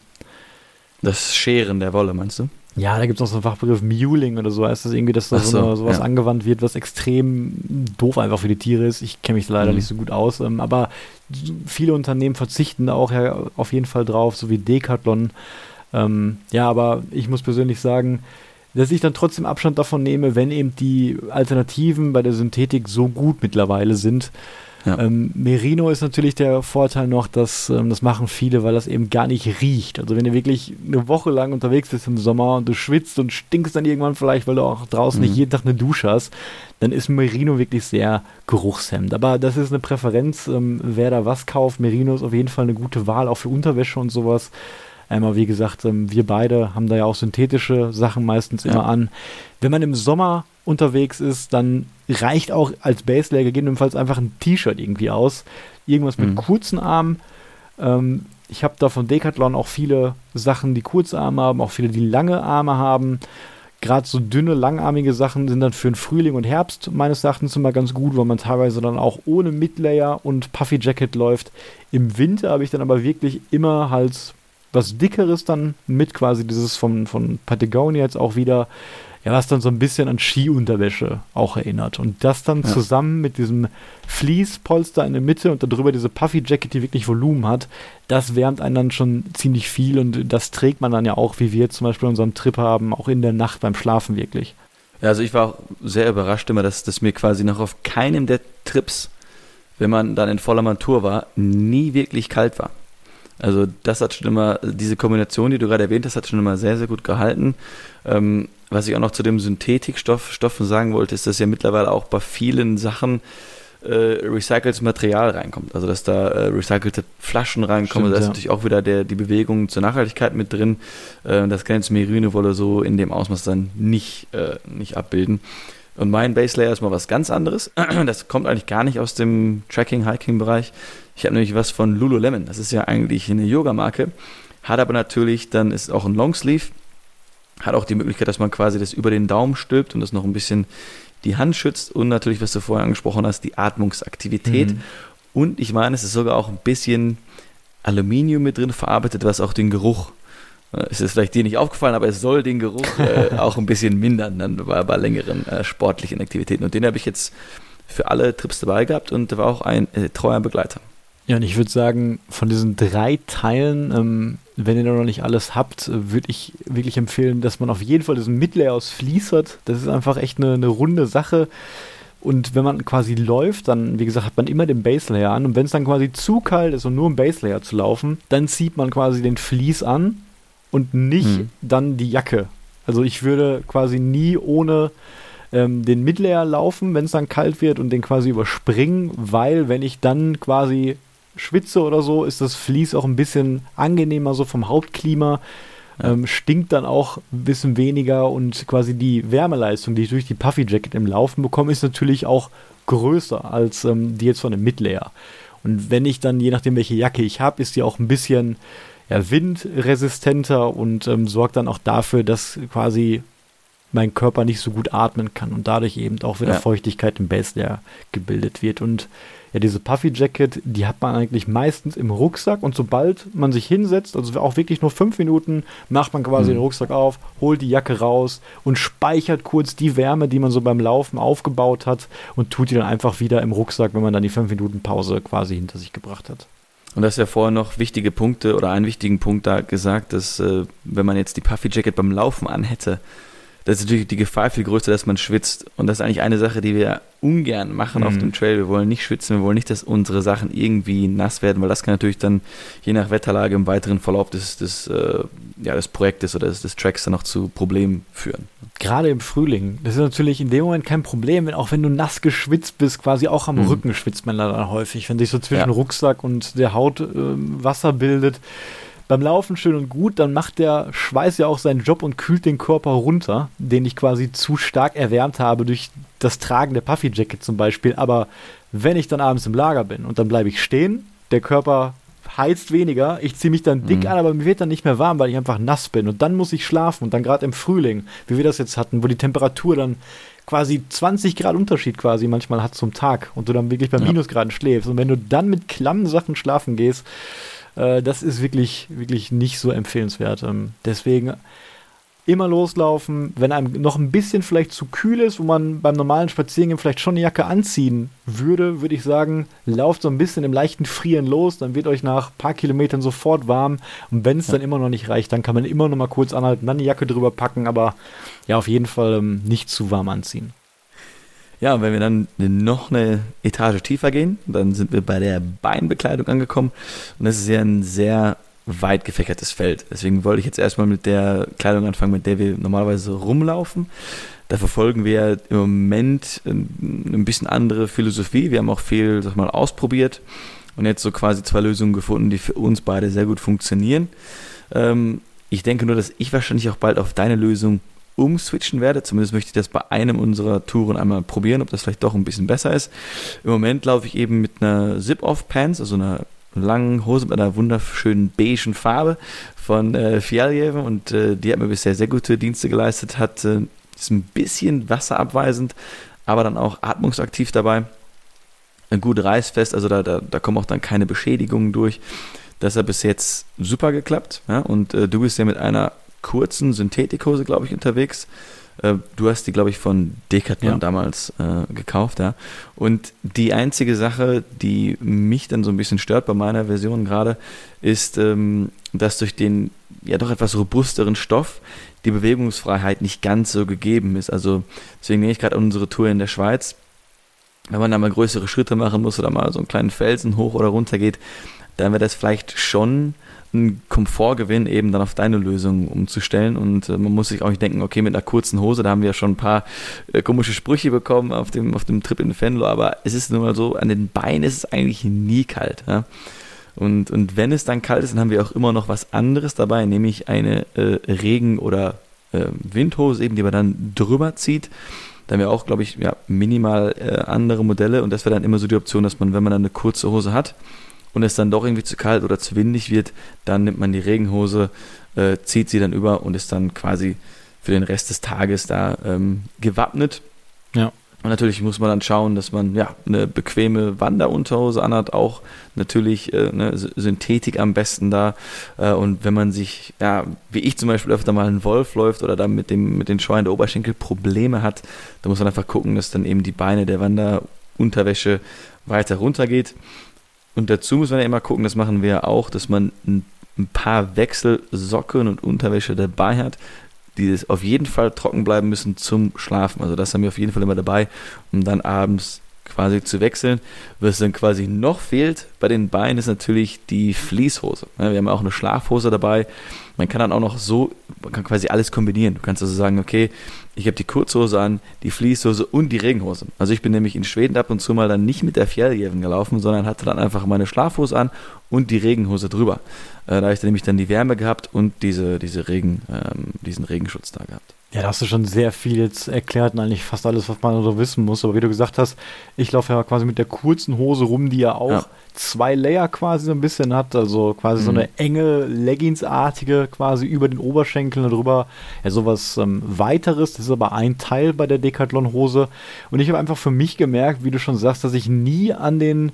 das Scheren der Wolle, meinst du? Ja, da gibt es noch so einen Fachbegriff Muling oder so. Heißt das irgendwie, dass da so, so sowas ja. angewandt wird, was extrem doof einfach für die Tiere ist. Ich kenne mich leider mhm. nicht so gut aus. Ähm, aber viele Unternehmen verzichten da auch ja auf jeden Fall drauf, so wie Decathlon. Ähm, ja, aber ich muss persönlich sagen, dass ich dann trotzdem Abstand davon nehme, wenn eben die Alternativen bei der Synthetik so gut mittlerweile sind, ja. Ähm, Merino ist natürlich der Vorteil noch, dass ähm, das machen viele, weil das eben gar nicht riecht. Also wenn du wirklich eine Woche lang unterwegs bist im Sommer und du schwitzt und stinkst dann irgendwann vielleicht, weil du auch draußen mhm. nicht jeden Tag eine Dusche hast, dann ist Merino wirklich sehr geruchshemmend. Aber das ist eine Präferenz, ähm, wer da was kauft. Merino ist auf jeden Fall eine gute Wahl, auch für Unterwäsche und sowas. Einmal, wie gesagt, ähm, wir beide haben da ja auch synthetische Sachen meistens ja. immer an. Wenn man im Sommer unterwegs ist, dann reicht auch als Baselayer gegebenenfalls einfach ein T-Shirt irgendwie aus. Irgendwas mit mhm. kurzen Armen. Ähm, ich habe da von Decathlon auch viele Sachen, die kurze Arme haben, auch viele, die lange Arme haben. Gerade so dünne, langarmige Sachen sind dann für den Frühling und Herbst meines Erachtens immer ganz gut, weil man teilweise dann auch ohne Midlayer und Puffy Jacket läuft. Im Winter habe ich dann aber wirklich immer halt was Dickeres dann mit, quasi dieses von, von Patagonia jetzt auch wieder ja, was dann so ein bisschen an Skiunterwäsche auch erinnert. Und das dann ja. zusammen mit diesem Fließpolster in der Mitte und darüber diese Puffy Jacket, die wirklich Volumen hat, das wärmt einen dann schon ziemlich viel und das trägt man dann ja auch, wie wir zum Beispiel unseren Trip haben, auch in der Nacht beim Schlafen wirklich. Ja, also ich war auch sehr überrascht immer, dass das mir quasi noch auf keinem der Trips, wenn man dann in voller Montur war, nie wirklich kalt war. Also das hat schon immer, diese Kombination, die du gerade erwähnt hast, hat schon immer sehr, sehr gut gehalten. Ähm, was ich auch noch zu dem Synthetikstoffen sagen wollte, ist, dass ja mittlerweile auch bei vielen Sachen äh, recyceltes Material reinkommt. Also dass da äh, recycelte Flaschen reinkommen. Stimmt, da ist ja. natürlich auch wieder der, die Bewegung zur Nachhaltigkeit mit drin. Äh, das kann jetzt Merino-Wolle so in dem Ausmaß dann nicht, äh, nicht abbilden. Und mein Base Layer ist mal was ganz anderes. Das kommt eigentlich gar nicht aus dem Tracking-Hiking-Bereich. Ich habe nämlich was von Lululemon. Das ist ja eigentlich eine Yoga-Marke. Hat aber natürlich, dann ist auch ein Longsleeve hat auch die Möglichkeit, dass man quasi das über den Daumen stülpt und das noch ein bisschen die Hand schützt und natürlich, was du vorher angesprochen hast, die Atmungsaktivität. Mhm. Und ich meine, es ist sogar auch ein bisschen Aluminium mit drin verarbeitet, was auch den Geruch, äh, es ist vielleicht dir nicht aufgefallen, aber es soll den Geruch äh, auch ein bisschen mindern dann bei, bei längeren äh, sportlichen Aktivitäten. Und den habe ich jetzt für alle Trips dabei gehabt und war auch ein äh, treuer Begleiter. Ja, und ich würde sagen, von diesen drei Teilen, ähm, wenn ihr noch nicht alles habt, würde ich wirklich empfehlen, dass man auf jeden Fall diesen Midlayer aus Vlies hat. Das ist einfach echt eine, eine runde Sache. Und wenn man quasi läuft, dann, wie gesagt, hat man immer den Baselayer an. Und wenn es dann quasi zu kalt ist, um nur im Baselayer zu laufen, dann zieht man quasi den Vlies an und nicht hm. dann die Jacke. Also ich würde quasi nie ohne ähm, den Midlayer laufen, wenn es dann kalt wird und den quasi überspringen, weil wenn ich dann quasi schwitze oder so, ist das Vlies auch ein bisschen angenehmer so vom Hauptklima. Ähm, stinkt dann auch ein bisschen weniger und quasi die Wärmeleistung, die ich durch die Puffy Jacket im Laufen bekomme, ist natürlich auch größer als ähm, die jetzt von dem Midlayer. Und wenn ich dann, je nachdem welche Jacke ich habe, ist die auch ein bisschen ja, windresistenter und ähm, sorgt dann auch dafür, dass quasi mein Körper nicht so gut atmen kann und dadurch eben auch wieder ja. Feuchtigkeit im Base Layer gebildet wird. Und ja, diese Puffy Jacket, die hat man eigentlich meistens im Rucksack und sobald man sich hinsetzt, also auch wirklich nur fünf Minuten, macht man quasi mhm. den Rucksack auf, holt die Jacke raus und speichert kurz die Wärme, die man so beim Laufen aufgebaut hat und tut die dann einfach wieder im Rucksack, wenn man dann die fünf Minuten Pause quasi hinter sich gebracht hat. Und das ist ja vorher noch wichtige Punkte oder einen wichtigen Punkt da gesagt, dass äh, wenn man jetzt die Puffy Jacket beim Laufen anhätte, das ist natürlich die Gefahr viel größer, dass man schwitzt. Und das ist eigentlich eine Sache, die wir ungern machen mhm. auf dem Trail. Wir wollen nicht schwitzen, wir wollen nicht, dass unsere Sachen irgendwie nass werden, weil das kann natürlich dann je nach Wetterlage im weiteren Verlauf des, des, äh, ja, des Projektes oder des, des Tracks dann noch zu Problemen führen. Gerade im Frühling. Das ist natürlich in dem Moment kein Problem, auch wenn du nass geschwitzt bist, quasi auch am mhm. Rücken schwitzt man dann häufig, wenn sich so zwischen ja. Rucksack und der Haut äh, Wasser bildet beim Laufen schön und gut, dann macht der Schweiß ja auch seinen Job und kühlt den Körper runter, den ich quasi zu stark erwärmt habe durch das Tragen der Puffy Jacket zum Beispiel. Aber wenn ich dann abends im Lager bin und dann bleibe ich stehen, der Körper heizt weniger, ich ziehe mich dann dick mhm. an, aber mir wird dann nicht mehr warm, weil ich einfach nass bin. Und dann muss ich schlafen und dann gerade im Frühling, wie wir das jetzt hatten, wo die Temperatur dann quasi 20 Grad Unterschied quasi manchmal hat zum Tag und du dann wirklich bei Minusgraden ja. schläfst. Und wenn du dann mit klammen Sachen schlafen gehst, äh, das ist wirklich, wirklich nicht so empfehlenswert. Ähm, deswegen immer loslaufen, wenn einem noch ein bisschen vielleicht zu kühl ist, wo man beim normalen Spazierengehen vielleicht schon eine Jacke anziehen würde, würde ich sagen, lauft so ein bisschen im leichten Frieren los, dann wird euch nach ein paar Kilometern sofort warm und wenn es ja. dann immer noch nicht reicht, dann kann man immer noch mal kurz anhalten, dann die Jacke drüber packen, aber ja, auf jeden Fall ähm, nicht zu warm anziehen. Ja, wenn wir dann noch eine Etage tiefer gehen, dann sind wir bei der Beinbekleidung angekommen. Und das ist ja ein sehr weit gefächertes Feld. Deswegen wollte ich jetzt erstmal mit der Kleidung anfangen, mit der wir normalerweise rumlaufen. Da verfolgen wir im Moment ein bisschen andere Philosophie. Wir haben auch viel sag mal, ausprobiert und jetzt so quasi zwei Lösungen gefunden, die für uns beide sehr gut funktionieren. Ähm, ich denke nur, dass ich wahrscheinlich auch bald auf deine Lösung umswitchen werde. Zumindest möchte ich das bei einem unserer Touren einmal probieren, ob das vielleicht doch ein bisschen besser ist. Im Moment laufe ich eben mit einer Zip-Off-Pants, also einer langen Hose mit einer wunderschönen beigen Farbe von äh, Fialjev und äh, die hat mir bisher sehr gute Dienste geleistet, hat, äh, ist ein bisschen wasserabweisend, aber dann auch atmungsaktiv dabei. Gut reißfest, also da, da, da kommen auch dann keine Beschädigungen durch. Das hat bis jetzt super geklappt. Ja? Und äh, du bist ja mit einer kurzen Synthetikhose, glaube ich, unterwegs. Äh, du hast die, glaube ich, von Decathlon ja. damals äh, gekauft, ja. Und die einzige Sache, die mich dann so ein bisschen stört bei meiner Version gerade, ist, ähm, dass durch den ja doch etwas robusteren Stoff die Bewegungsfreiheit nicht ganz so gegeben ist. Also deswegen nehme ich gerade unsere Tour in der Schweiz. Wenn man da mal größere Schritte machen muss oder mal so einen kleinen Felsen hoch oder runter geht, dann wäre das vielleicht schon einen Komfortgewinn eben dann auf deine Lösung umzustellen. Und äh, man muss sich auch nicht denken, okay, mit einer kurzen Hose, da haben wir ja schon ein paar äh, komische Sprüche bekommen auf dem, auf dem Trip in Fenlo, aber es ist nun mal so, an den Beinen ist es eigentlich nie kalt. Ja? Und, und wenn es dann kalt ist, dann haben wir auch immer noch was anderes dabei, nämlich eine äh, Regen- oder äh, Windhose, eben, die man dann drüber zieht. Da haben wir auch, glaube ich, ja, minimal äh, andere Modelle und das wäre dann immer so die Option, dass man, wenn man dann eine kurze Hose hat, und es dann doch irgendwie zu kalt oder zu windig wird, dann nimmt man die Regenhose, äh, zieht sie dann über und ist dann quasi für den Rest des Tages da ähm, gewappnet. Ja. Und natürlich muss man dann schauen, dass man ja eine bequeme Wanderunterhose anhat, auch natürlich äh, eine Synthetik am besten da. Äh, und wenn man sich, ja, wie ich zum Beispiel öfter mal einen Wolf läuft oder da mit dem mit den Schweinen der Oberschenkel Probleme hat, dann muss man einfach gucken, dass dann eben die Beine der Wanderunterwäsche weiter runter geht. Und dazu muss man ja immer gucken, das machen wir ja auch, dass man ein, paar Wechselsocken und Unterwäsche dabei hat, die auf jeden Fall trocken bleiben müssen zum Schlafen. Also das haben wir auf jeden Fall immer dabei, um dann abends quasi zu wechseln. Was dann quasi noch fehlt bei den Beinen ist natürlich die Fließhose. wir haben auch eine Schlafhose dabei. Man kann dann auch noch so, man kann quasi alles kombinieren. Du kannst also sagen, okay, ich habe die Kurzhose an, die Fließhose und die Regenhose. Also ich bin nämlich in Schweden ab und zu mal dann nicht mit der Fjälljeven gelaufen, sondern hatte dann einfach meine Schlafhose an und die Regenhose drüber. Äh, da habe ich dann nämlich dann die Wärme gehabt und diese, diese Regen, ähm, diesen Regenschutz da gehabt. Ja, da hast du schon sehr viel jetzt erklärt und eigentlich fast alles, was man so wissen muss. Aber wie du gesagt hast, ich laufe ja quasi mit der kurzen Hose rum, die ja auch ja. zwei Layer quasi so ein bisschen hat. Also quasi mhm. so eine enge Leggingsartige quasi über den Oberschenkeln drüber. Ja, sowas ähm, weiteres. Das ist aber ein Teil bei der Decathlon-Hose. Und ich habe einfach für mich gemerkt, wie du schon sagst, dass ich nie an den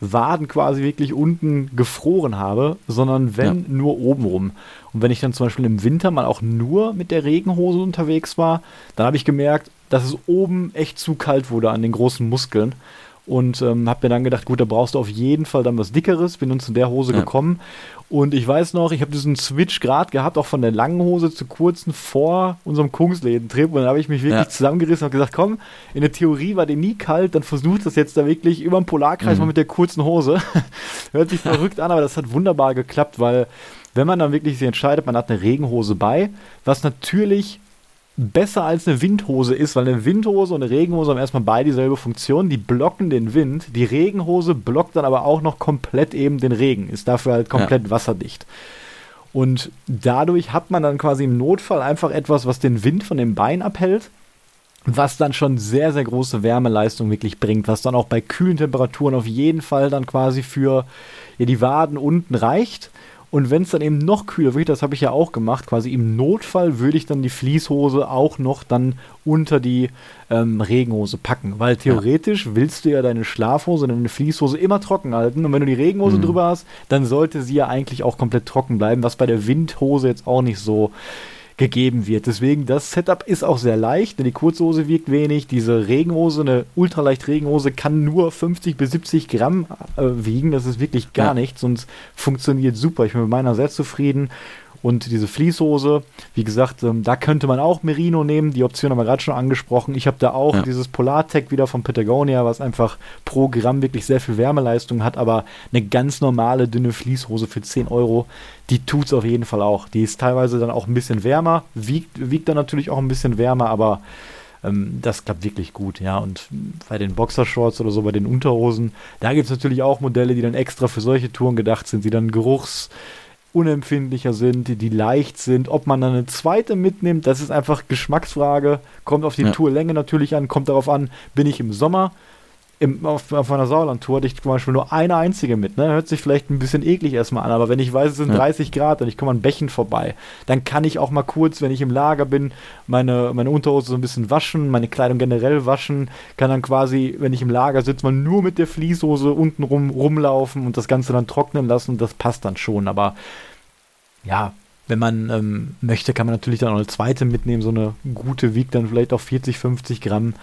Waden quasi wirklich unten gefroren habe, sondern wenn ja. nur oben rum. Und wenn ich dann zum Beispiel im Winter mal auch nur mit der Regenhose unterwegs war, dann habe ich gemerkt, dass es oben echt zu kalt wurde an den großen Muskeln. Und ähm, habe mir dann gedacht, gut, da brauchst du auf jeden Fall dann was Dickeres. Bin dann zu der Hose ja. gekommen und ich weiß noch, ich habe diesen Switch gerade gehabt, auch von der langen Hose zur kurzen vor unserem Kungsläden-Trip. Und dann habe ich mich wirklich ja. zusammengerissen und gesagt, komm, in der Theorie war dir nie kalt, dann versuch das jetzt da wirklich über den Polarkreis mhm. mal mit der kurzen Hose. Hört sich verrückt an, aber das hat wunderbar geklappt, weil wenn man dann wirklich sich entscheidet, man hat eine Regenhose bei, was natürlich besser als eine Windhose ist, weil eine Windhose und eine Regenhose haben erstmal beide dieselbe Funktion. Die blocken den Wind. Die Regenhose blockt dann aber auch noch komplett eben den Regen, ist dafür halt komplett ja. wasserdicht. Und dadurch hat man dann quasi im Notfall einfach etwas, was den Wind von dem Bein abhält, was dann schon sehr, sehr große Wärmeleistung wirklich bringt, was dann auch bei kühlen Temperaturen auf jeden Fall dann quasi für ja, die Waden unten reicht und wenn es dann eben noch kühler wird, das habe ich ja auch gemacht, quasi im Notfall würde ich dann die Fließhose auch noch dann unter die ähm, Regenhose packen. Weil theoretisch ja. willst du ja deine Schlafhose, deine Fließhose immer trocken halten. Und wenn du die Regenhose mhm. drüber hast, dann sollte sie ja eigentlich auch komplett trocken bleiben, was bei der Windhose jetzt auch nicht so gegeben wird. Deswegen, das Setup ist auch sehr leicht, denn die Kurzhose wiegt wenig. Diese Regenhose, eine ultraleicht Regenhose, kann nur 50 bis 70 Gramm äh, wiegen. Das ist wirklich gar ja. nichts und funktioniert super. Ich bin mit meiner sehr zufrieden. Und diese Fließhose, wie gesagt, ähm, da könnte man auch Merino nehmen. Die Option haben wir gerade schon angesprochen. Ich habe da auch ja. dieses Polartec wieder von Patagonia, was einfach pro Gramm wirklich sehr viel Wärmeleistung hat, aber eine ganz normale dünne Fließhose für 10 Euro, die tut es auf jeden Fall auch. Die ist teilweise dann auch ein bisschen wärmer, wiegt, wiegt dann natürlich auch ein bisschen wärmer, aber ähm, das klappt wirklich gut, ja. Und bei den Boxershorts oder so, bei den Unterhosen, da gibt es natürlich auch Modelle, die dann extra für solche Touren gedacht sind, die dann Geruchs unempfindlicher sind, die leicht sind. Ob man dann eine zweite mitnimmt, das ist einfach Geschmacksfrage. Kommt auf die ja. Tourlänge natürlich an, kommt darauf an, bin ich im Sommer im, auf, auf einer Sauerland-Tour hatte ich zum Beispiel nur eine einzige mit. Ne? Hört sich vielleicht ein bisschen eklig erstmal an, aber wenn ich weiß, es sind ja. 30 Grad und ich komme an Bächen vorbei, dann kann ich auch mal kurz, wenn ich im Lager bin, meine, meine Unterhose so ein bisschen waschen, meine Kleidung generell waschen, kann dann quasi, wenn ich im Lager sitze, mal nur mit der Fließhose unten rum rumlaufen und das Ganze dann trocknen lassen. Das passt dann schon, aber ja, wenn man ähm, möchte, kann man natürlich dann auch eine zweite mitnehmen. So eine gute wiegt dann vielleicht auch 40, 50 Gramm.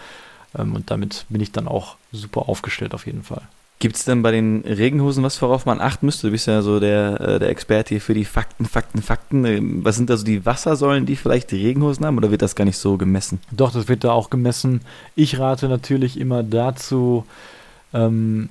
Ähm, und damit bin ich dann auch super aufgestellt auf jeden Fall. Gibt es denn bei den Regenhosen was, worauf man achten müsste? Du bist ja so der, äh, der Experte hier für die Fakten, Fakten, Fakten. Ähm, was sind also die Wassersäulen, die vielleicht die Regenhosen haben oder wird das gar nicht so gemessen? Doch, das wird da auch gemessen. Ich rate natürlich immer dazu, ähm,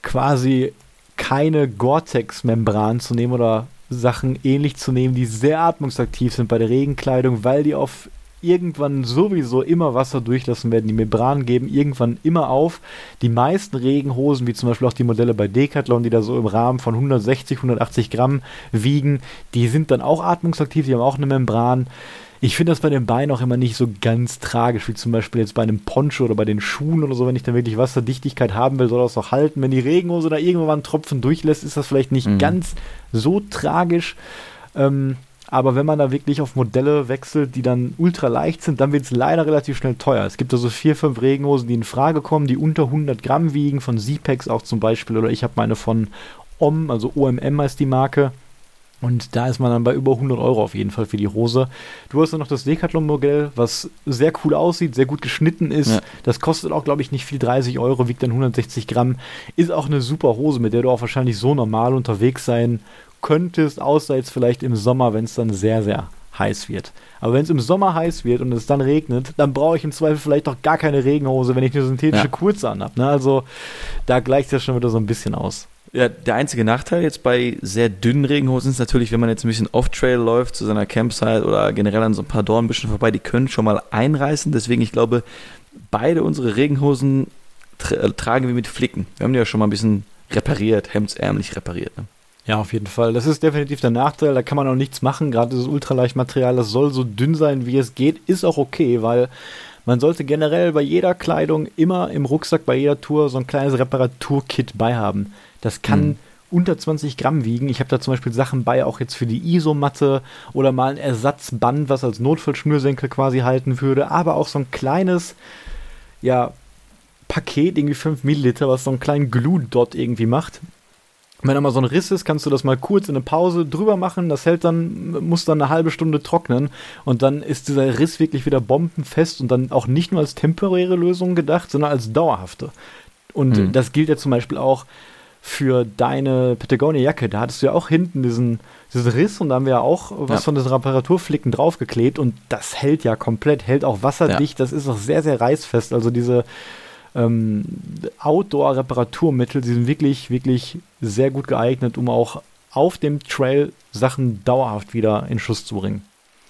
quasi keine Gore-Tex-Membran zu nehmen oder Sachen ähnlich zu nehmen, die sehr atmungsaktiv sind bei der Regenkleidung, weil die auf irgendwann sowieso immer Wasser durchlassen werden. Die Membranen geben irgendwann immer auf. Die meisten Regenhosen, wie zum Beispiel auch die Modelle bei Decathlon, die da so im Rahmen von 160, 180 Gramm wiegen, die sind dann auch atmungsaktiv, die haben auch eine Membran. Ich finde das bei den Beinen auch immer nicht so ganz tragisch, wie zum Beispiel jetzt bei einem Poncho oder bei den Schuhen oder so, wenn ich dann wirklich Wasserdichtigkeit haben will, soll das auch halten. Wenn die Regenhose da irgendwann einen Tropfen durchlässt, ist das vielleicht nicht mhm. ganz so tragisch. Ähm, aber wenn man da wirklich auf Modelle wechselt, die dann ultra leicht sind, dann wird es leider relativ schnell teuer. Es gibt also vier, fünf Regenhosen, die in Frage kommen, die unter 100 Gramm wiegen, von Z-Packs auch zum Beispiel. Oder ich habe meine von OM, also OMM heißt die Marke. Und da ist man dann bei über 100 Euro auf jeden Fall für die Hose. Du hast dann noch das Decathlon-Modell, was sehr cool aussieht, sehr gut geschnitten ist. Ja. Das kostet auch, glaube ich, nicht viel, 30 Euro, wiegt dann 160 Gramm. Ist auch eine super Hose, mit der du auch wahrscheinlich so normal unterwegs sein könntest, außer jetzt vielleicht im Sommer, wenn es dann sehr, sehr heiß wird. Aber wenn es im Sommer heiß wird und es dann regnet, dann brauche ich im Zweifel vielleicht auch gar keine Regenhose, wenn ich eine synthetische ja. Kurze anhabe. Ne? Also da gleicht das schon wieder so ein bisschen aus. Ja, der einzige Nachteil jetzt bei sehr dünnen Regenhosen ist natürlich, wenn man jetzt ein bisschen Off-Trail läuft zu seiner Campsite oder generell an so ein paar Dornbüschen vorbei, die können schon mal einreißen. Deswegen, ich glaube, beide unsere Regenhosen tra tragen wir mit Flicken. Wir haben die ja schon mal ein bisschen repariert, hemdsärmlich repariert. Ne? Ja, auf jeden Fall. Das ist definitiv der Nachteil. Da kann man auch nichts machen. Gerade das Ultraleichtmaterial, das soll so dünn sein, wie es geht, ist auch okay, weil man sollte generell bei jeder Kleidung immer im Rucksack bei jeder Tour so ein kleines Reparaturkit beihaben. Das kann mhm. unter 20 Gramm wiegen. Ich habe da zum Beispiel Sachen bei, auch jetzt für die Isomatte oder mal ein Ersatzband, was als Notfallschnürsenkel quasi halten würde, aber auch so ein kleines, ja, Paket, irgendwie 5 Milliliter, was so einen kleinen Glue-Dot irgendwie macht wenn da mal so ein Riss ist, kannst du das mal kurz in eine Pause drüber machen. Das hält dann, muss dann eine halbe Stunde trocknen. Und dann ist dieser Riss wirklich wieder bombenfest und dann auch nicht nur als temporäre Lösung gedacht, sondern als dauerhafte. Und mhm. das gilt ja zum Beispiel auch für deine Patagonia-Jacke. Da hattest du ja auch hinten diesen, diesen Riss und da haben wir ja auch was ja. von diesen Reparaturflicken draufgeklebt und das hält ja komplett, hält auch wasserdicht. Ja. Das ist auch sehr, sehr reißfest. Also diese ähm, Outdoor-Reparaturmittel, die sind wirklich, wirklich sehr gut geeignet, um auch auf dem Trail Sachen dauerhaft wieder in Schuss zu bringen.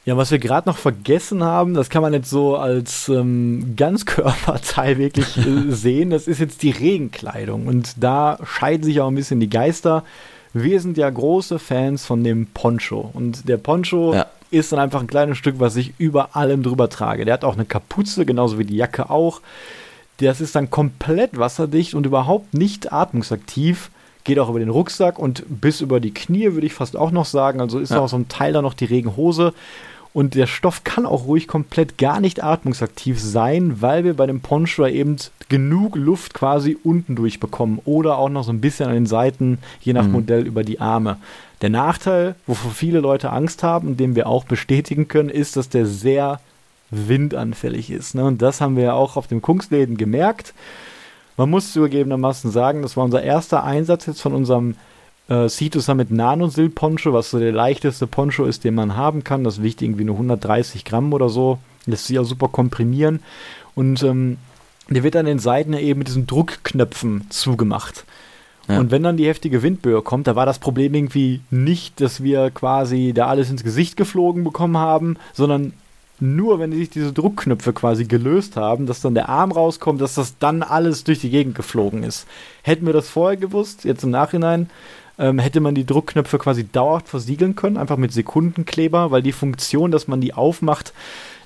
Ja, was wir gerade noch vergessen haben, das kann man jetzt so als ähm, Ganzkörperteil wirklich äh, sehen, das ist jetzt die Regenkleidung. Und da scheiden sich auch ein bisschen die Geister. Wir sind ja große Fans von dem Poncho. Und der Poncho ja. ist dann einfach ein kleines Stück, was ich über allem drüber trage. Der hat auch eine Kapuze, genauso wie die Jacke auch. Das ist dann komplett wasserdicht und überhaupt nicht atmungsaktiv. Geht auch über den Rucksack und bis über die Knie, würde ich fast auch noch sagen. Also ist ja. auch so ein Teil da noch die Regenhose. Und der Stoff kann auch ruhig komplett gar nicht atmungsaktiv sein, weil wir bei dem Poncho eben genug Luft quasi unten durchbekommen oder auch noch so ein bisschen an den Seiten, je nach mhm. Modell über die Arme. Der Nachteil, wovor viele Leute Angst haben und den wir auch bestätigen können, ist, dass der sehr windanfällig ist. Ne? Und das haben wir ja auch auf dem Kungsläden gemerkt. Man muss zugegebenermaßen sagen, das war unser erster Einsatz jetzt von unserem äh, Ceto Summit Nano Silk Poncho, was so der leichteste Poncho ist, den man haben kann. Das wiegt irgendwie nur 130 Gramm oder so. Lässt sich auch super komprimieren. Und ähm, der wird an den Seiten eben mit diesen Druckknöpfen zugemacht. Ja. Und wenn dann die heftige Windböe kommt, da war das Problem irgendwie nicht, dass wir quasi da alles ins Gesicht geflogen bekommen haben, sondern nur wenn sich diese Druckknöpfe quasi gelöst haben, dass dann der Arm rauskommt, dass das dann alles durch die Gegend geflogen ist. Hätten wir das vorher gewusst, jetzt im Nachhinein, ähm, hätte man die Druckknöpfe quasi dauerhaft versiegeln können, einfach mit Sekundenkleber, weil die Funktion, dass man die aufmacht,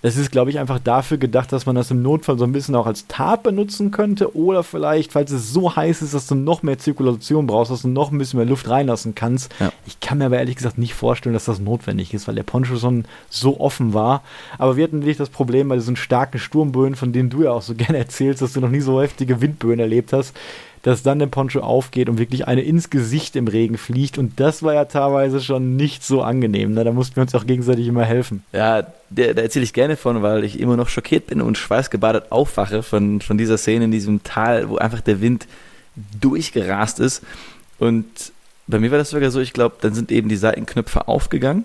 das ist, glaube ich, einfach dafür gedacht, dass man das im Notfall so ein bisschen auch als Tat benutzen könnte oder vielleicht, falls es so heiß ist, dass du noch mehr Zirkulation brauchst, dass du noch ein bisschen mehr Luft reinlassen kannst. Ja. Ich kann mir aber ehrlich gesagt nicht vorstellen, dass das notwendig ist, weil der Poncho schon so offen war. Aber wir hatten wirklich das Problem bei diesen starken Sturmböen, von denen du ja auch so gerne erzählst, dass du noch nie so heftige Windböen erlebt hast dass dann der Poncho aufgeht und wirklich eine ins Gesicht im Regen fliegt. Und das war ja teilweise schon nicht so angenehm. Ne? Da mussten wir uns auch gegenseitig immer helfen. Ja, da erzähle ich gerne von, weil ich immer noch schockiert bin und schweißgebadet aufwache von, von dieser Szene in diesem Tal, wo einfach der Wind durchgerast ist. Und bei mir war das sogar so, ich glaube, dann sind eben die Seitenknöpfe aufgegangen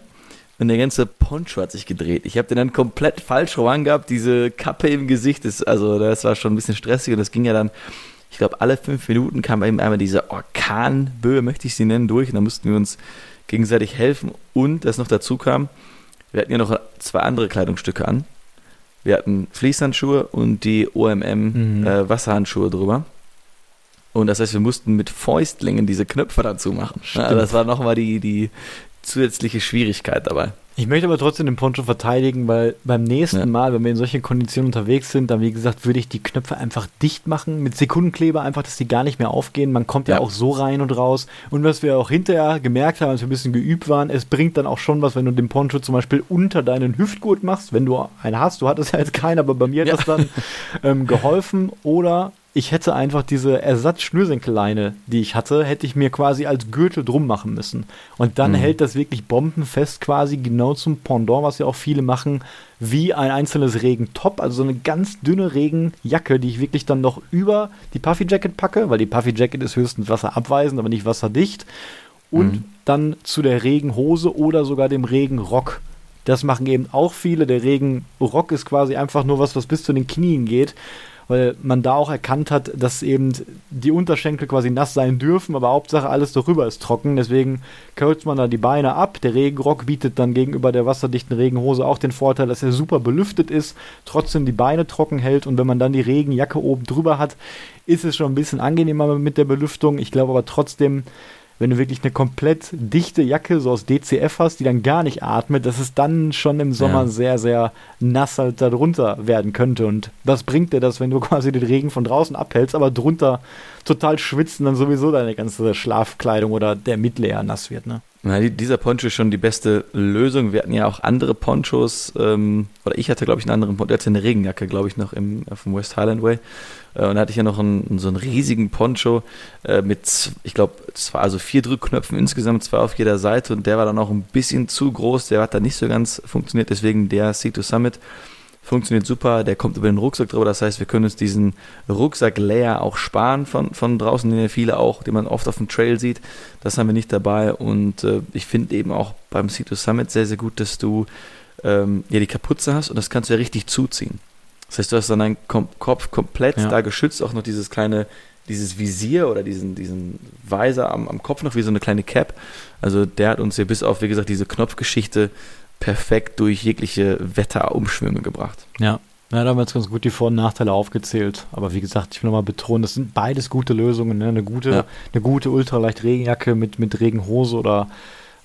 und der ganze Poncho hat sich gedreht. Ich habe den dann komplett falsch rum diese Kappe im Gesicht, ist, also das war schon ein bisschen stressig und das ging ja dann ich glaube, alle fünf Minuten kam eben einmal diese Orkanböe, möchte ich sie nennen, durch. Und da mussten wir uns gegenseitig helfen. Und das noch dazu kam, wir hatten ja noch zwei andere Kleidungsstücke an. Wir hatten Fließhandschuhe und die OMM mhm. äh, Wasserhandschuhe drüber. Und das heißt, wir mussten mit Fäustlingen diese Knöpfe dazu machen. Also das war nochmal die, die zusätzliche Schwierigkeit dabei. Ich möchte aber trotzdem den Poncho verteidigen, weil beim nächsten ja. Mal, wenn wir in solchen Konditionen unterwegs sind, dann wie gesagt, würde ich die Knöpfe einfach dicht machen mit Sekundenkleber, einfach, dass die gar nicht mehr aufgehen. Man kommt ja, ja auch so rein und raus. Und was wir auch hinterher gemerkt haben, als wir ein bisschen geübt waren, es bringt dann auch schon was, wenn du den Poncho zum Beispiel unter deinen Hüftgurt machst, wenn du einen hast. Du hattest ja jetzt keinen, aber bei mir hat ja. das dann ähm, geholfen. Oder ich hätte einfach diese Ersatzschnürsenkelleine, die ich hatte, hätte ich mir quasi als Gürtel drum machen müssen. Und dann mhm. hält das wirklich bombenfest quasi genau zum Pendant, was ja auch viele machen, wie ein einzelnes Regentop, also so eine ganz dünne Regenjacke, die ich wirklich dann noch über die Puffy Jacket packe, weil die Puffy Jacket ist höchstens wasserabweisend, aber nicht wasserdicht. Und mhm. dann zu der Regenhose oder sogar dem Regenrock. Das machen eben auch viele. Der Regenrock ist quasi einfach nur was, was bis zu den Knien geht weil man da auch erkannt hat, dass eben die Unterschenkel quasi nass sein dürfen, aber Hauptsache alles darüber ist trocken. Deswegen kürzt man da die Beine ab. Der Regenrock bietet dann gegenüber der wasserdichten Regenhose auch den Vorteil, dass er super belüftet ist, trotzdem die Beine trocken hält und wenn man dann die Regenjacke oben drüber hat, ist es schon ein bisschen angenehmer mit der Belüftung. Ich glaube aber trotzdem, wenn du wirklich eine komplett dichte Jacke so aus DCF hast, die dann gar nicht atmet, dass es dann schon im Sommer ja. sehr, sehr nass halt darunter werden könnte. Und was bringt dir das, wenn du quasi den Regen von draußen abhältst, aber drunter total schwitzen, dann sowieso deine ganze Schlafkleidung oder der Mitleer nass wird, ne? Na, dieser Poncho ist schon die beste Lösung. Wir hatten ja auch andere Ponchos, ähm, oder ich hatte, glaube ich, einen anderen Poncho, der hatte eine Regenjacke, glaube ich, noch im, dem West Highland Way. Äh, und da hatte ich ja noch einen, so einen riesigen Poncho äh, mit, ich glaube, also vier Drückknöpfen insgesamt, zwei auf jeder Seite und der war dann auch ein bisschen zu groß, der hat dann nicht so ganz funktioniert, deswegen der C2 Summit. Funktioniert super, der kommt über den Rucksack drüber, das heißt, wir können uns diesen Rucksack-Layer auch sparen von, von draußen, den ja viele auch, den man oft auf dem Trail sieht, das haben wir nicht dabei und äh, ich finde eben auch beim C2 Summit sehr, sehr gut, dass du ähm, ja die Kapuze hast und das kannst du ja richtig zuziehen. Das heißt, du hast dann deinen Kopf komplett ja. da geschützt, auch noch dieses kleine, dieses Visier oder diesen, diesen Weiser am, am Kopf noch wie so eine kleine Cap. Also der hat uns hier bis auf, wie gesagt, diese Knopfgeschichte perfekt durch jegliche Wetterumschwünge gebracht. Ja. Ja, da haben wir jetzt ganz gut die Vor- und Nachteile aufgezählt. Aber wie gesagt, ich will nochmal betonen, das sind beides gute Lösungen. Ne? Eine gute, ja. eine gute ultraleicht Regenjacke mit, mit Regenhose oder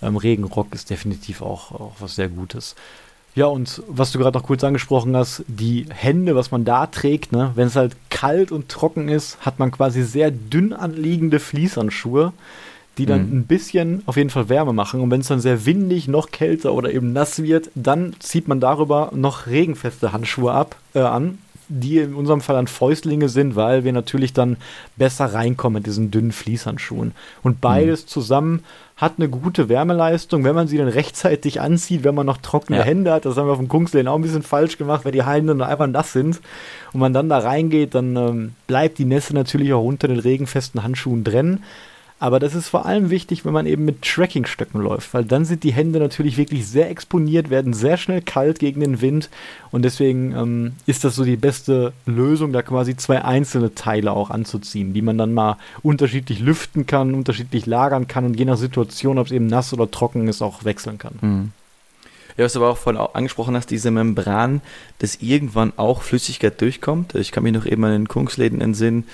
ähm, Regenrock ist definitiv auch, auch was sehr Gutes. Ja, und was du gerade noch kurz angesprochen hast, die Hände, was man da trägt, ne? wenn es halt kalt und trocken ist, hat man quasi sehr dünn anliegende Fließhandschuhe, die dann mhm. ein bisschen auf jeden Fall Wärme machen. Und wenn es dann sehr windig, noch kälter oder eben nass wird, dann zieht man darüber noch regenfeste Handschuhe ab, äh, an, die in unserem Fall dann Fäustlinge sind, weil wir natürlich dann besser reinkommen mit diesen dünnen Fließhandschuhen. Und beides mhm. zusammen hat eine gute Wärmeleistung, wenn man sie dann rechtzeitig anzieht, wenn man noch trockene ja. Hände hat. Das haben wir auf dem Kungsleden auch ein bisschen falsch gemacht, weil die Hände dann einfach nass sind und man dann da reingeht, dann ähm, bleibt die Nässe natürlich auch unter den regenfesten Handschuhen drin. Aber das ist vor allem wichtig, wenn man eben mit Trackingstöcken läuft, weil dann sind die Hände natürlich wirklich sehr exponiert, werden sehr schnell kalt gegen den Wind und deswegen ähm, ist das so die beste Lösung, da quasi zwei einzelne Teile auch anzuziehen, die man dann mal unterschiedlich lüften kann, unterschiedlich lagern kann und je nach Situation, ob es eben nass oder trocken ist, auch wechseln kann. Mhm. Ja, was du aber auch vorhin angesprochen hast, diese Membran, dass irgendwann auch Flüssigkeit durchkommt. Ich kann mich noch eben an den Kungsläden entsinnen,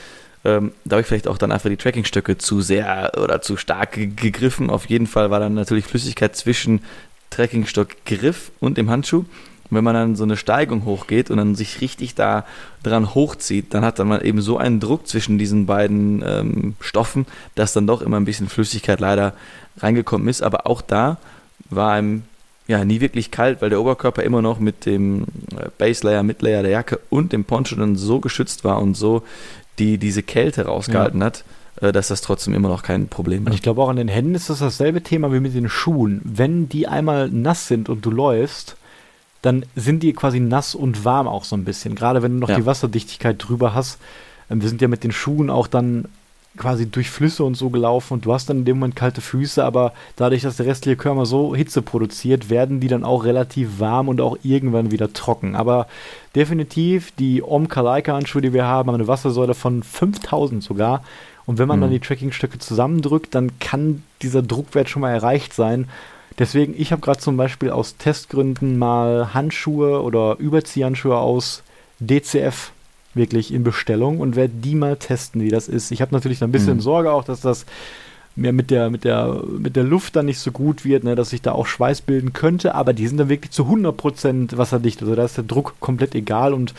ähm, da habe ich vielleicht auch dann einfach die Trackingstöcke zu sehr oder zu stark gegriffen. Auf jeden Fall war dann natürlich Flüssigkeit zwischen Trackingstockgriff und dem Handschuh. Und wenn man dann so eine Steigung hochgeht und dann sich richtig da dran hochzieht, dann hat dann man eben so einen Druck zwischen diesen beiden ähm, Stoffen, dass dann doch immer ein bisschen Flüssigkeit leider reingekommen ist. Aber auch da war einem ja nie wirklich kalt, weil der Oberkörper immer noch mit dem äh, Base Layer, Midlayer der Jacke und dem Poncho dann so geschützt war und so die diese Kälte rausgehalten ja. hat, äh, dass das trotzdem immer noch kein Problem ist. Und ich glaube auch an den Händen ist das dasselbe Thema wie mit den Schuhen. Wenn die einmal nass sind und du läufst, dann sind die quasi nass und warm auch so ein bisschen. Gerade wenn du noch ja. die Wasserdichtigkeit drüber hast. Ähm, wir sind ja mit den Schuhen auch dann quasi durch Flüsse und so gelaufen und du hast dann in dem Moment kalte Füße, aber dadurch, dass der restliche Körper so Hitze produziert, werden die dann auch relativ warm und auch irgendwann wieder trocken. Aber definitiv die Om Kalaika Handschuhe, die wir haben, haben eine Wassersäule von 5000 sogar. Und wenn man mhm. dann die Trackingstöcke zusammendrückt, dann kann dieser Druckwert schon mal erreicht sein. Deswegen, ich habe gerade zum Beispiel aus Testgründen mal Handschuhe oder Überziehhandschuhe aus DCF wirklich in Bestellung und werde die mal testen, wie das ist. Ich habe natürlich ein bisschen mhm. Sorge auch, dass das mir mit der, mit der, mit der Luft dann nicht so gut wird, ne, dass sich da auch Schweiß bilden könnte, aber die sind dann wirklich zu 100% wasserdicht. Also da ist der Druck komplett egal und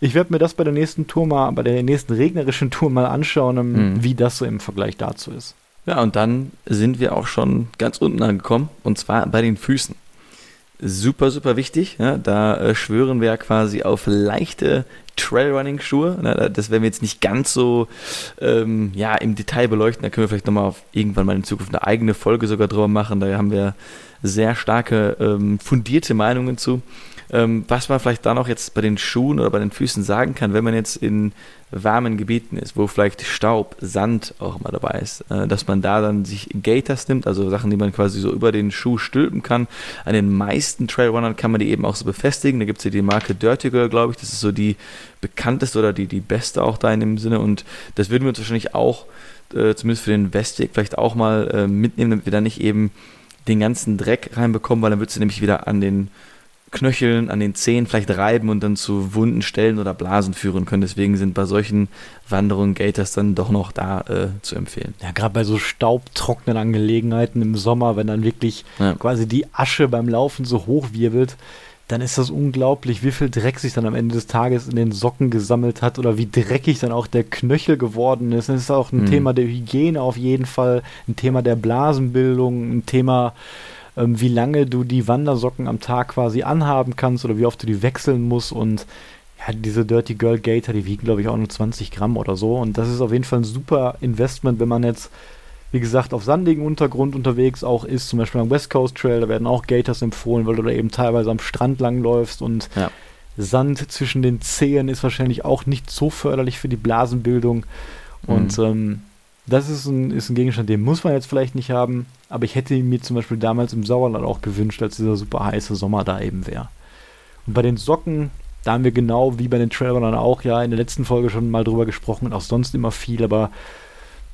ich werde mir das bei der nächsten Tour mal, bei der nächsten regnerischen Tour mal anschauen, mhm. wie das so im Vergleich dazu ist. Ja, und dann sind wir auch schon ganz unten angekommen und zwar bei den Füßen super, super wichtig. Ja, da äh, schwören wir ja quasi auf leichte Trailrunning-Schuhe. Ne, das werden wir jetzt nicht ganz so ähm, ja, im Detail beleuchten. Da können wir vielleicht nochmal irgendwann mal in Zukunft eine eigene Folge sogar drüber machen. Da haben wir sehr starke, ähm, fundierte Meinungen zu. Ähm, was man vielleicht da noch jetzt bei den Schuhen oder bei den Füßen sagen kann, wenn man jetzt in warmen Gebieten ist, wo vielleicht Staub, Sand auch immer dabei ist, äh, dass man da dann sich Gators nimmt, also Sachen, die man quasi so über den Schuh stülpen kann. An den meisten Trailrunnern kann man die eben auch so befestigen. Da gibt es ja die Marke Dirty Girl, glaube ich. Das ist so die bekannteste oder die, die beste auch da in dem Sinne. Und das würden wir uns wahrscheinlich auch, äh, zumindest für den Westweg, vielleicht auch mal äh, mitnehmen, damit wir da nicht eben den ganzen Dreck reinbekommen, weil dann wird sie nämlich wieder an den Knöcheln, an den Zehen vielleicht reiben und dann zu wunden Stellen oder Blasen führen können. Deswegen sind bei solchen Wanderungen Gators dann doch noch da äh, zu empfehlen. Ja, gerade bei so staubtrockenen Angelegenheiten im Sommer, wenn dann wirklich ja. quasi die Asche beim Laufen so hoch wirbelt, dann ist das unglaublich, wie viel Dreck sich dann am Ende des Tages in den Socken gesammelt hat oder wie dreckig dann auch der Knöchel geworden ist. Das ist auch ein mhm. Thema der Hygiene auf jeden Fall, ein Thema der Blasenbildung, ein Thema ähm, wie lange du die Wandersocken am Tag quasi anhaben kannst oder wie oft du die wechseln musst und ja, diese Dirty Girl Gator, die wiegen glaube ich auch nur 20 Gramm oder so und das ist auf jeden Fall ein super Investment, wenn man jetzt wie gesagt, auf sandigem Untergrund unterwegs auch ist, zum Beispiel am West Coast Trail, da werden auch Gators empfohlen, weil du da eben teilweise am Strand langläufst und ja. Sand zwischen den Zehen ist wahrscheinlich auch nicht so förderlich für die Blasenbildung. Und mhm. ähm, das ist ein, ist ein Gegenstand, den muss man jetzt vielleicht nicht haben, aber ich hätte ihn mir zum Beispiel damals im Sauerland auch gewünscht, als dieser super heiße Sommer da eben wäre. Und bei den Socken, da haben wir genau wie bei den Trailrunnern auch ja in der letzten Folge schon mal drüber gesprochen und auch sonst immer viel, aber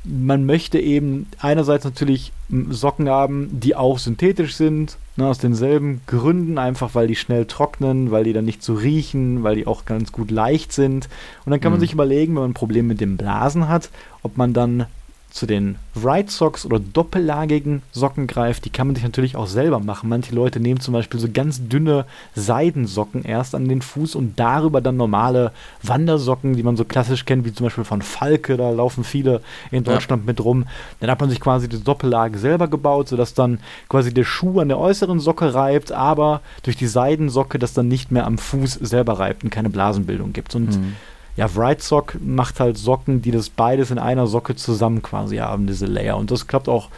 man möchte eben einerseits natürlich Socken haben, die auch synthetisch sind, ne, aus denselben Gründen, einfach weil die schnell trocknen, weil die dann nicht so riechen, weil die auch ganz gut leicht sind. Und dann kann mhm. man sich überlegen, wenn man ein Problem mit dem Blasen hat, ob man dann zu den Right Socks oder doppellagigen Socken greift, die kann man sich natürlich auch selber machen. Manche Leute nehmen zum Beispiel so ganz dünne Seidensocken erst an den Fuß und darüber dann normale Wandersocken, die man so klassisch kennt, wie zum Beispiel von Falke, da laufen viele in Deutschland ja. mit rum. Dann hat man sich quasi die Doppellage selber gebaut, sodass dann quasi der Schuh an der äußeren Socke reibt, aber durch die Seidensocke das dann nicht mehr am Fuß selber reibt und keine Blasenbildung gibt. Und mhm ja, Right Sock macht halt Socken, die das beides in einer Socke zusammen quasi haben, diese Layer. Und das klappt auch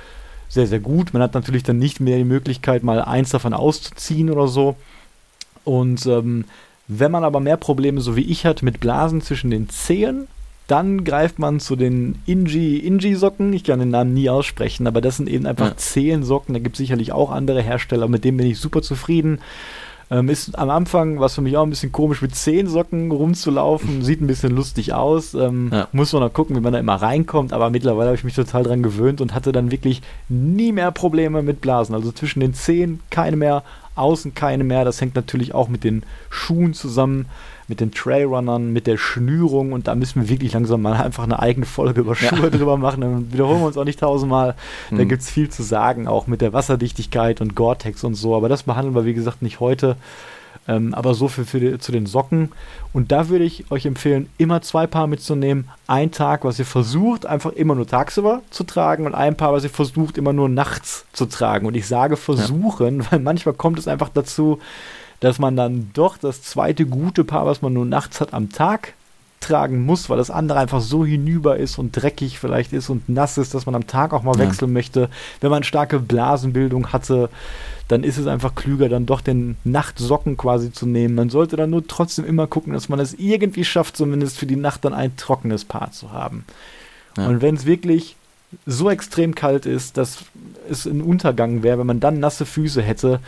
sehr, sehr gut. Man hat natürlich dann nicht mehr die Möglichkeit, mal eins davon auszuziehen oder so. Und ähm, wenn man aber mehr Probleme, so wie ich hat, mit Blasen zwischen den Zehen, dann greift man zu den Inji, Inji-Socken. Ich kann den Namen nie aussprechen, aber das sind eben einfach ja. Zehensocken. Da gibt es sicherlich auch andere Hersteller, mit denen bin ich super zufrieden. Ähm, ist am Anfang, was für mich auch ein bisschen komisch, mit zehn Socken rumzulaufen. Sieht ein bisschen lustig aus. Ähm, ja. Muss man noch gucken, wie man da immer reinkommt. Aber mittlerweile habe ich mich total dran gewöhnt und hatte dann wirklich nie mehr Probleme mit Blasen. Also zwischen den Zehen keine mehr, außen keine mehr. Das hängt natürlich auch mit den Schuhen zusammen mit den Trailrunnern, mit der Schnürung und da müssen wir wirklich langsam mal einfach eine eigene Folge über Schuhe ja. drüber machen. Dann wiederholen wir uns auch nicht tausendmal. Da mhm. gibt es viel zu sagen, auch mit der Wasserdichtigkeit und Gore-Tex und so. Aber das behandeln wir, wie gesagt, nicht heute. Ähm, aber so viel für die, zu den Socken. Und da würde ich euch empfehlen, immer zwei Paar mitzunehmen. Ein Tag, was ihr versucht, einfach immer nur tagsüber zu tragen und ein Paar, was ihr versucht, immer nur nachts zu tragen. Und ich sage versuchen, ja. weil manchmal kommt es einfach dazu, dass man dann doch das zweite gute Paar, was man nur nachts hat, am Tag tragen muss, weil das andere einfach so hinüber ist und dreckig vielleicht ist und nass ist, dass man am Tag auch mal ja. wechseln möchte. Wenn man starke Blasenbildung hatte, dann ist es einfach klüger, dann doch den Nachtsocken quasi zu nehmen. Man sollte dann nur trotzdem immer gucken, dass man es irgendwie schafft, zumindest für die Nacht dann ein trockenes Paar zu haben. Ja. Und wenn es wirklich so extrem kalt ist, dass es ein Untergang wäre, wenn man dann nasse Füße hätte,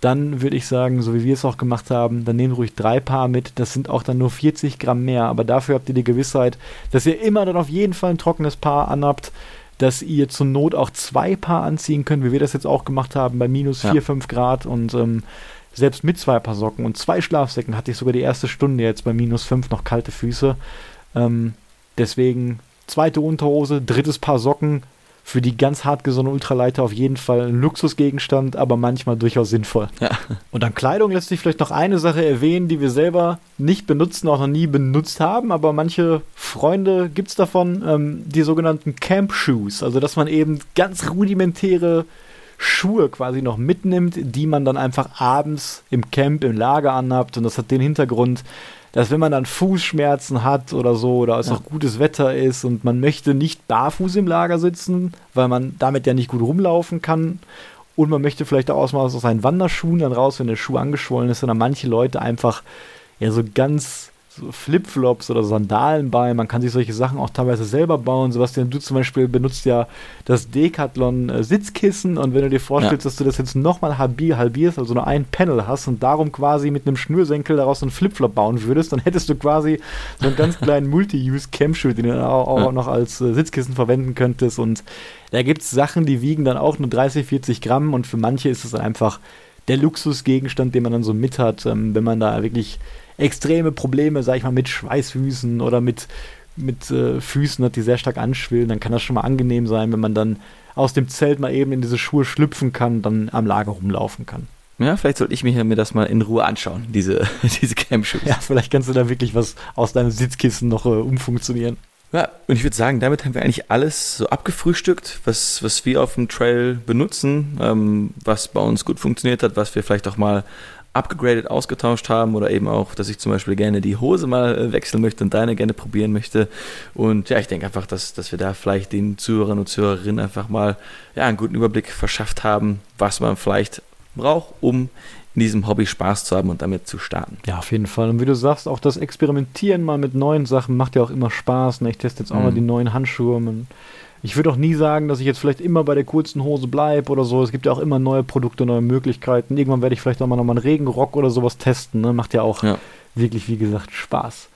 dann würde ich sagen, so wie wir es auch gemacht haben, dann nehmt ruhig drei Paar mit. Das sind auch dann nur 40 Gramm mehr. Aber dafür habt ihr die Gewissheit, dass ihr immer dann auf jeden Fall ein trockenes Paar anhabt, dass ihr zur Not auch zwei Paar anziehen könnt, wie wir das jetzt auch gemacht haben, bei minus 4, ja. 5 Grad. Und ähm, selbst mit zwei Paar Socken und zwei Schlafsäcken hatte ich sogar die erste Stunde jetzt bei minus 5 noch kalte Füße. Ähm, deswegen zweite Unterhose, drittes Paar Socken, für die ganz hartgesonnen Ultraleiter auf jeden Fall ein Luxusgegenstand, aber manchmal durchaus sinnvoll. Ja. Und an Kleidung lässt sich vielleicht noch eine Sache erwähnen, die wir selber nicht benutzen, auch noch nie benutzt haben, aber manche Freunde gibt es davon, ähm, die sogenannten Camp Shoes. Also, dass man eben ganz rudimentäre Schuhe quasi noch mitnimmt, die man dann einfach abends im Camp, im Lager anhabt. Und das hat den Hintergrund, dass wenn man dann Fußschmerzen hat oder so, oder es ja. auch gutes Wetter ist und man möchte nicht barfuß im Lager sitzen, weil man damit ja nicht gut rumlaufen kann und man möchte vielleicht auch mal aus seinen Wanderschuhen dann raus, wenn der Schuh angeschwollen ist, sondern manche Leute einfach ja so ganz so Flipflops oder Sandalen bei. Man kann sich solche Sachen auch teilweise selber bauen. Sebastian, du zum Beispiel benutzt ja das Decathlon äh, Sitzkissen und wenn du dir vorstellst, ja. dass du das jetzt nochmal halbierst, also nur ein Panel hast und darum quasi mit einem Schnürsenkel daraus einen Flipflop bauen würdest, dann hättest du quasi so einen ganz kleinen Multi-Use-Campshoe, den du auch, auch ja. noch als äh, Sitzkissen verwenden könntest und da gibt es Sachen, die wiegen dann auch nur 30, 40 Gramm und für manche ist es einfach der Luxusgegenstand, den man dann so mit hat, ähm, wenn man da wirklich extreme Probleme, sag ich mal, mit Schweißfüßen oder mit, mit äh, Füßen hat, die sehr stark anschwillen, dann kann das schon mal angenehm sein, wenn man dann aus dem Zelt mal eben in diese Schuhe schlüpfen kann, dann am Lager rumlaufen kann. Ja, vielleicht sollte ich mir, mir das mal in Ruhe anschauen, diese, diese Camp-Shoes. Ja, vielleicht kannst du da wirklich was aus deinem Sitzkissen noch äh, umfunktionieren. Ja, und ich würde sagen, damit haben wir eigentlich alles so abgefrühstückt, was, was wir auf dem Trail benutzen, ähm, was bei uns gut funktioniert hat, was wir vielleicht auch mal abgegradet ausgetauscht haben oder eben auch, dass ich zum Beispiel gerne die Hose mal äh, wechseln möchte und deine gerne probieren möchte. Und ja, ich denke einfach, dass, dass wir da vielleicht den Zuhörern und Zuhörerinnen einfach mal ja, einen guten Überblick verschafft haben, was man vielleicht braucht, um in diesem Hobby Spaß zu haben und damit zu starten. Ja, auf jeden Fall. Und wie du sagst, auch das Experimentieren mal mit neuen Sachen macht ja auch immer Spaß. Ne? Ich teste jetzt auch mhm. mal die neuen Handschuhe. Ich würde auch nie sagen, dass ich jetzt vielleicht immer bei der coolsten Hose bleibe oder so. Es gibt ja auch immer neue Produkte, neue Möglichkeiten. Irgendwann werde ich vielleicht auch mal nochmal einen Regenrock oder sowas testen. Ne? Macht ja auch ja. wirklich, wie gesagt, Spaß.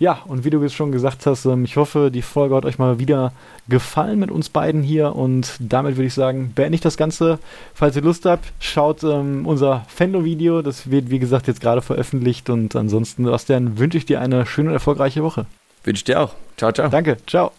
Ja, und wie du jetzt schon gesagt hast, ähm, ich hoffe, die Folge hat euch mal wieder gefallen mit uns beiden hier. Und damit würde ich sagen, beende ich das Ganze. Falls ihr Lust habt, schaut ähm, unser Fendo-Video. Das wird, wie gesagt, jetzt gerade veröffentlicht. Und ansonsten, Bastian, wünsche ich dir eine schöne und erfolgreiche Woche. Wünsche ich dir auch. Ciao, ciao. Danke. Ciao.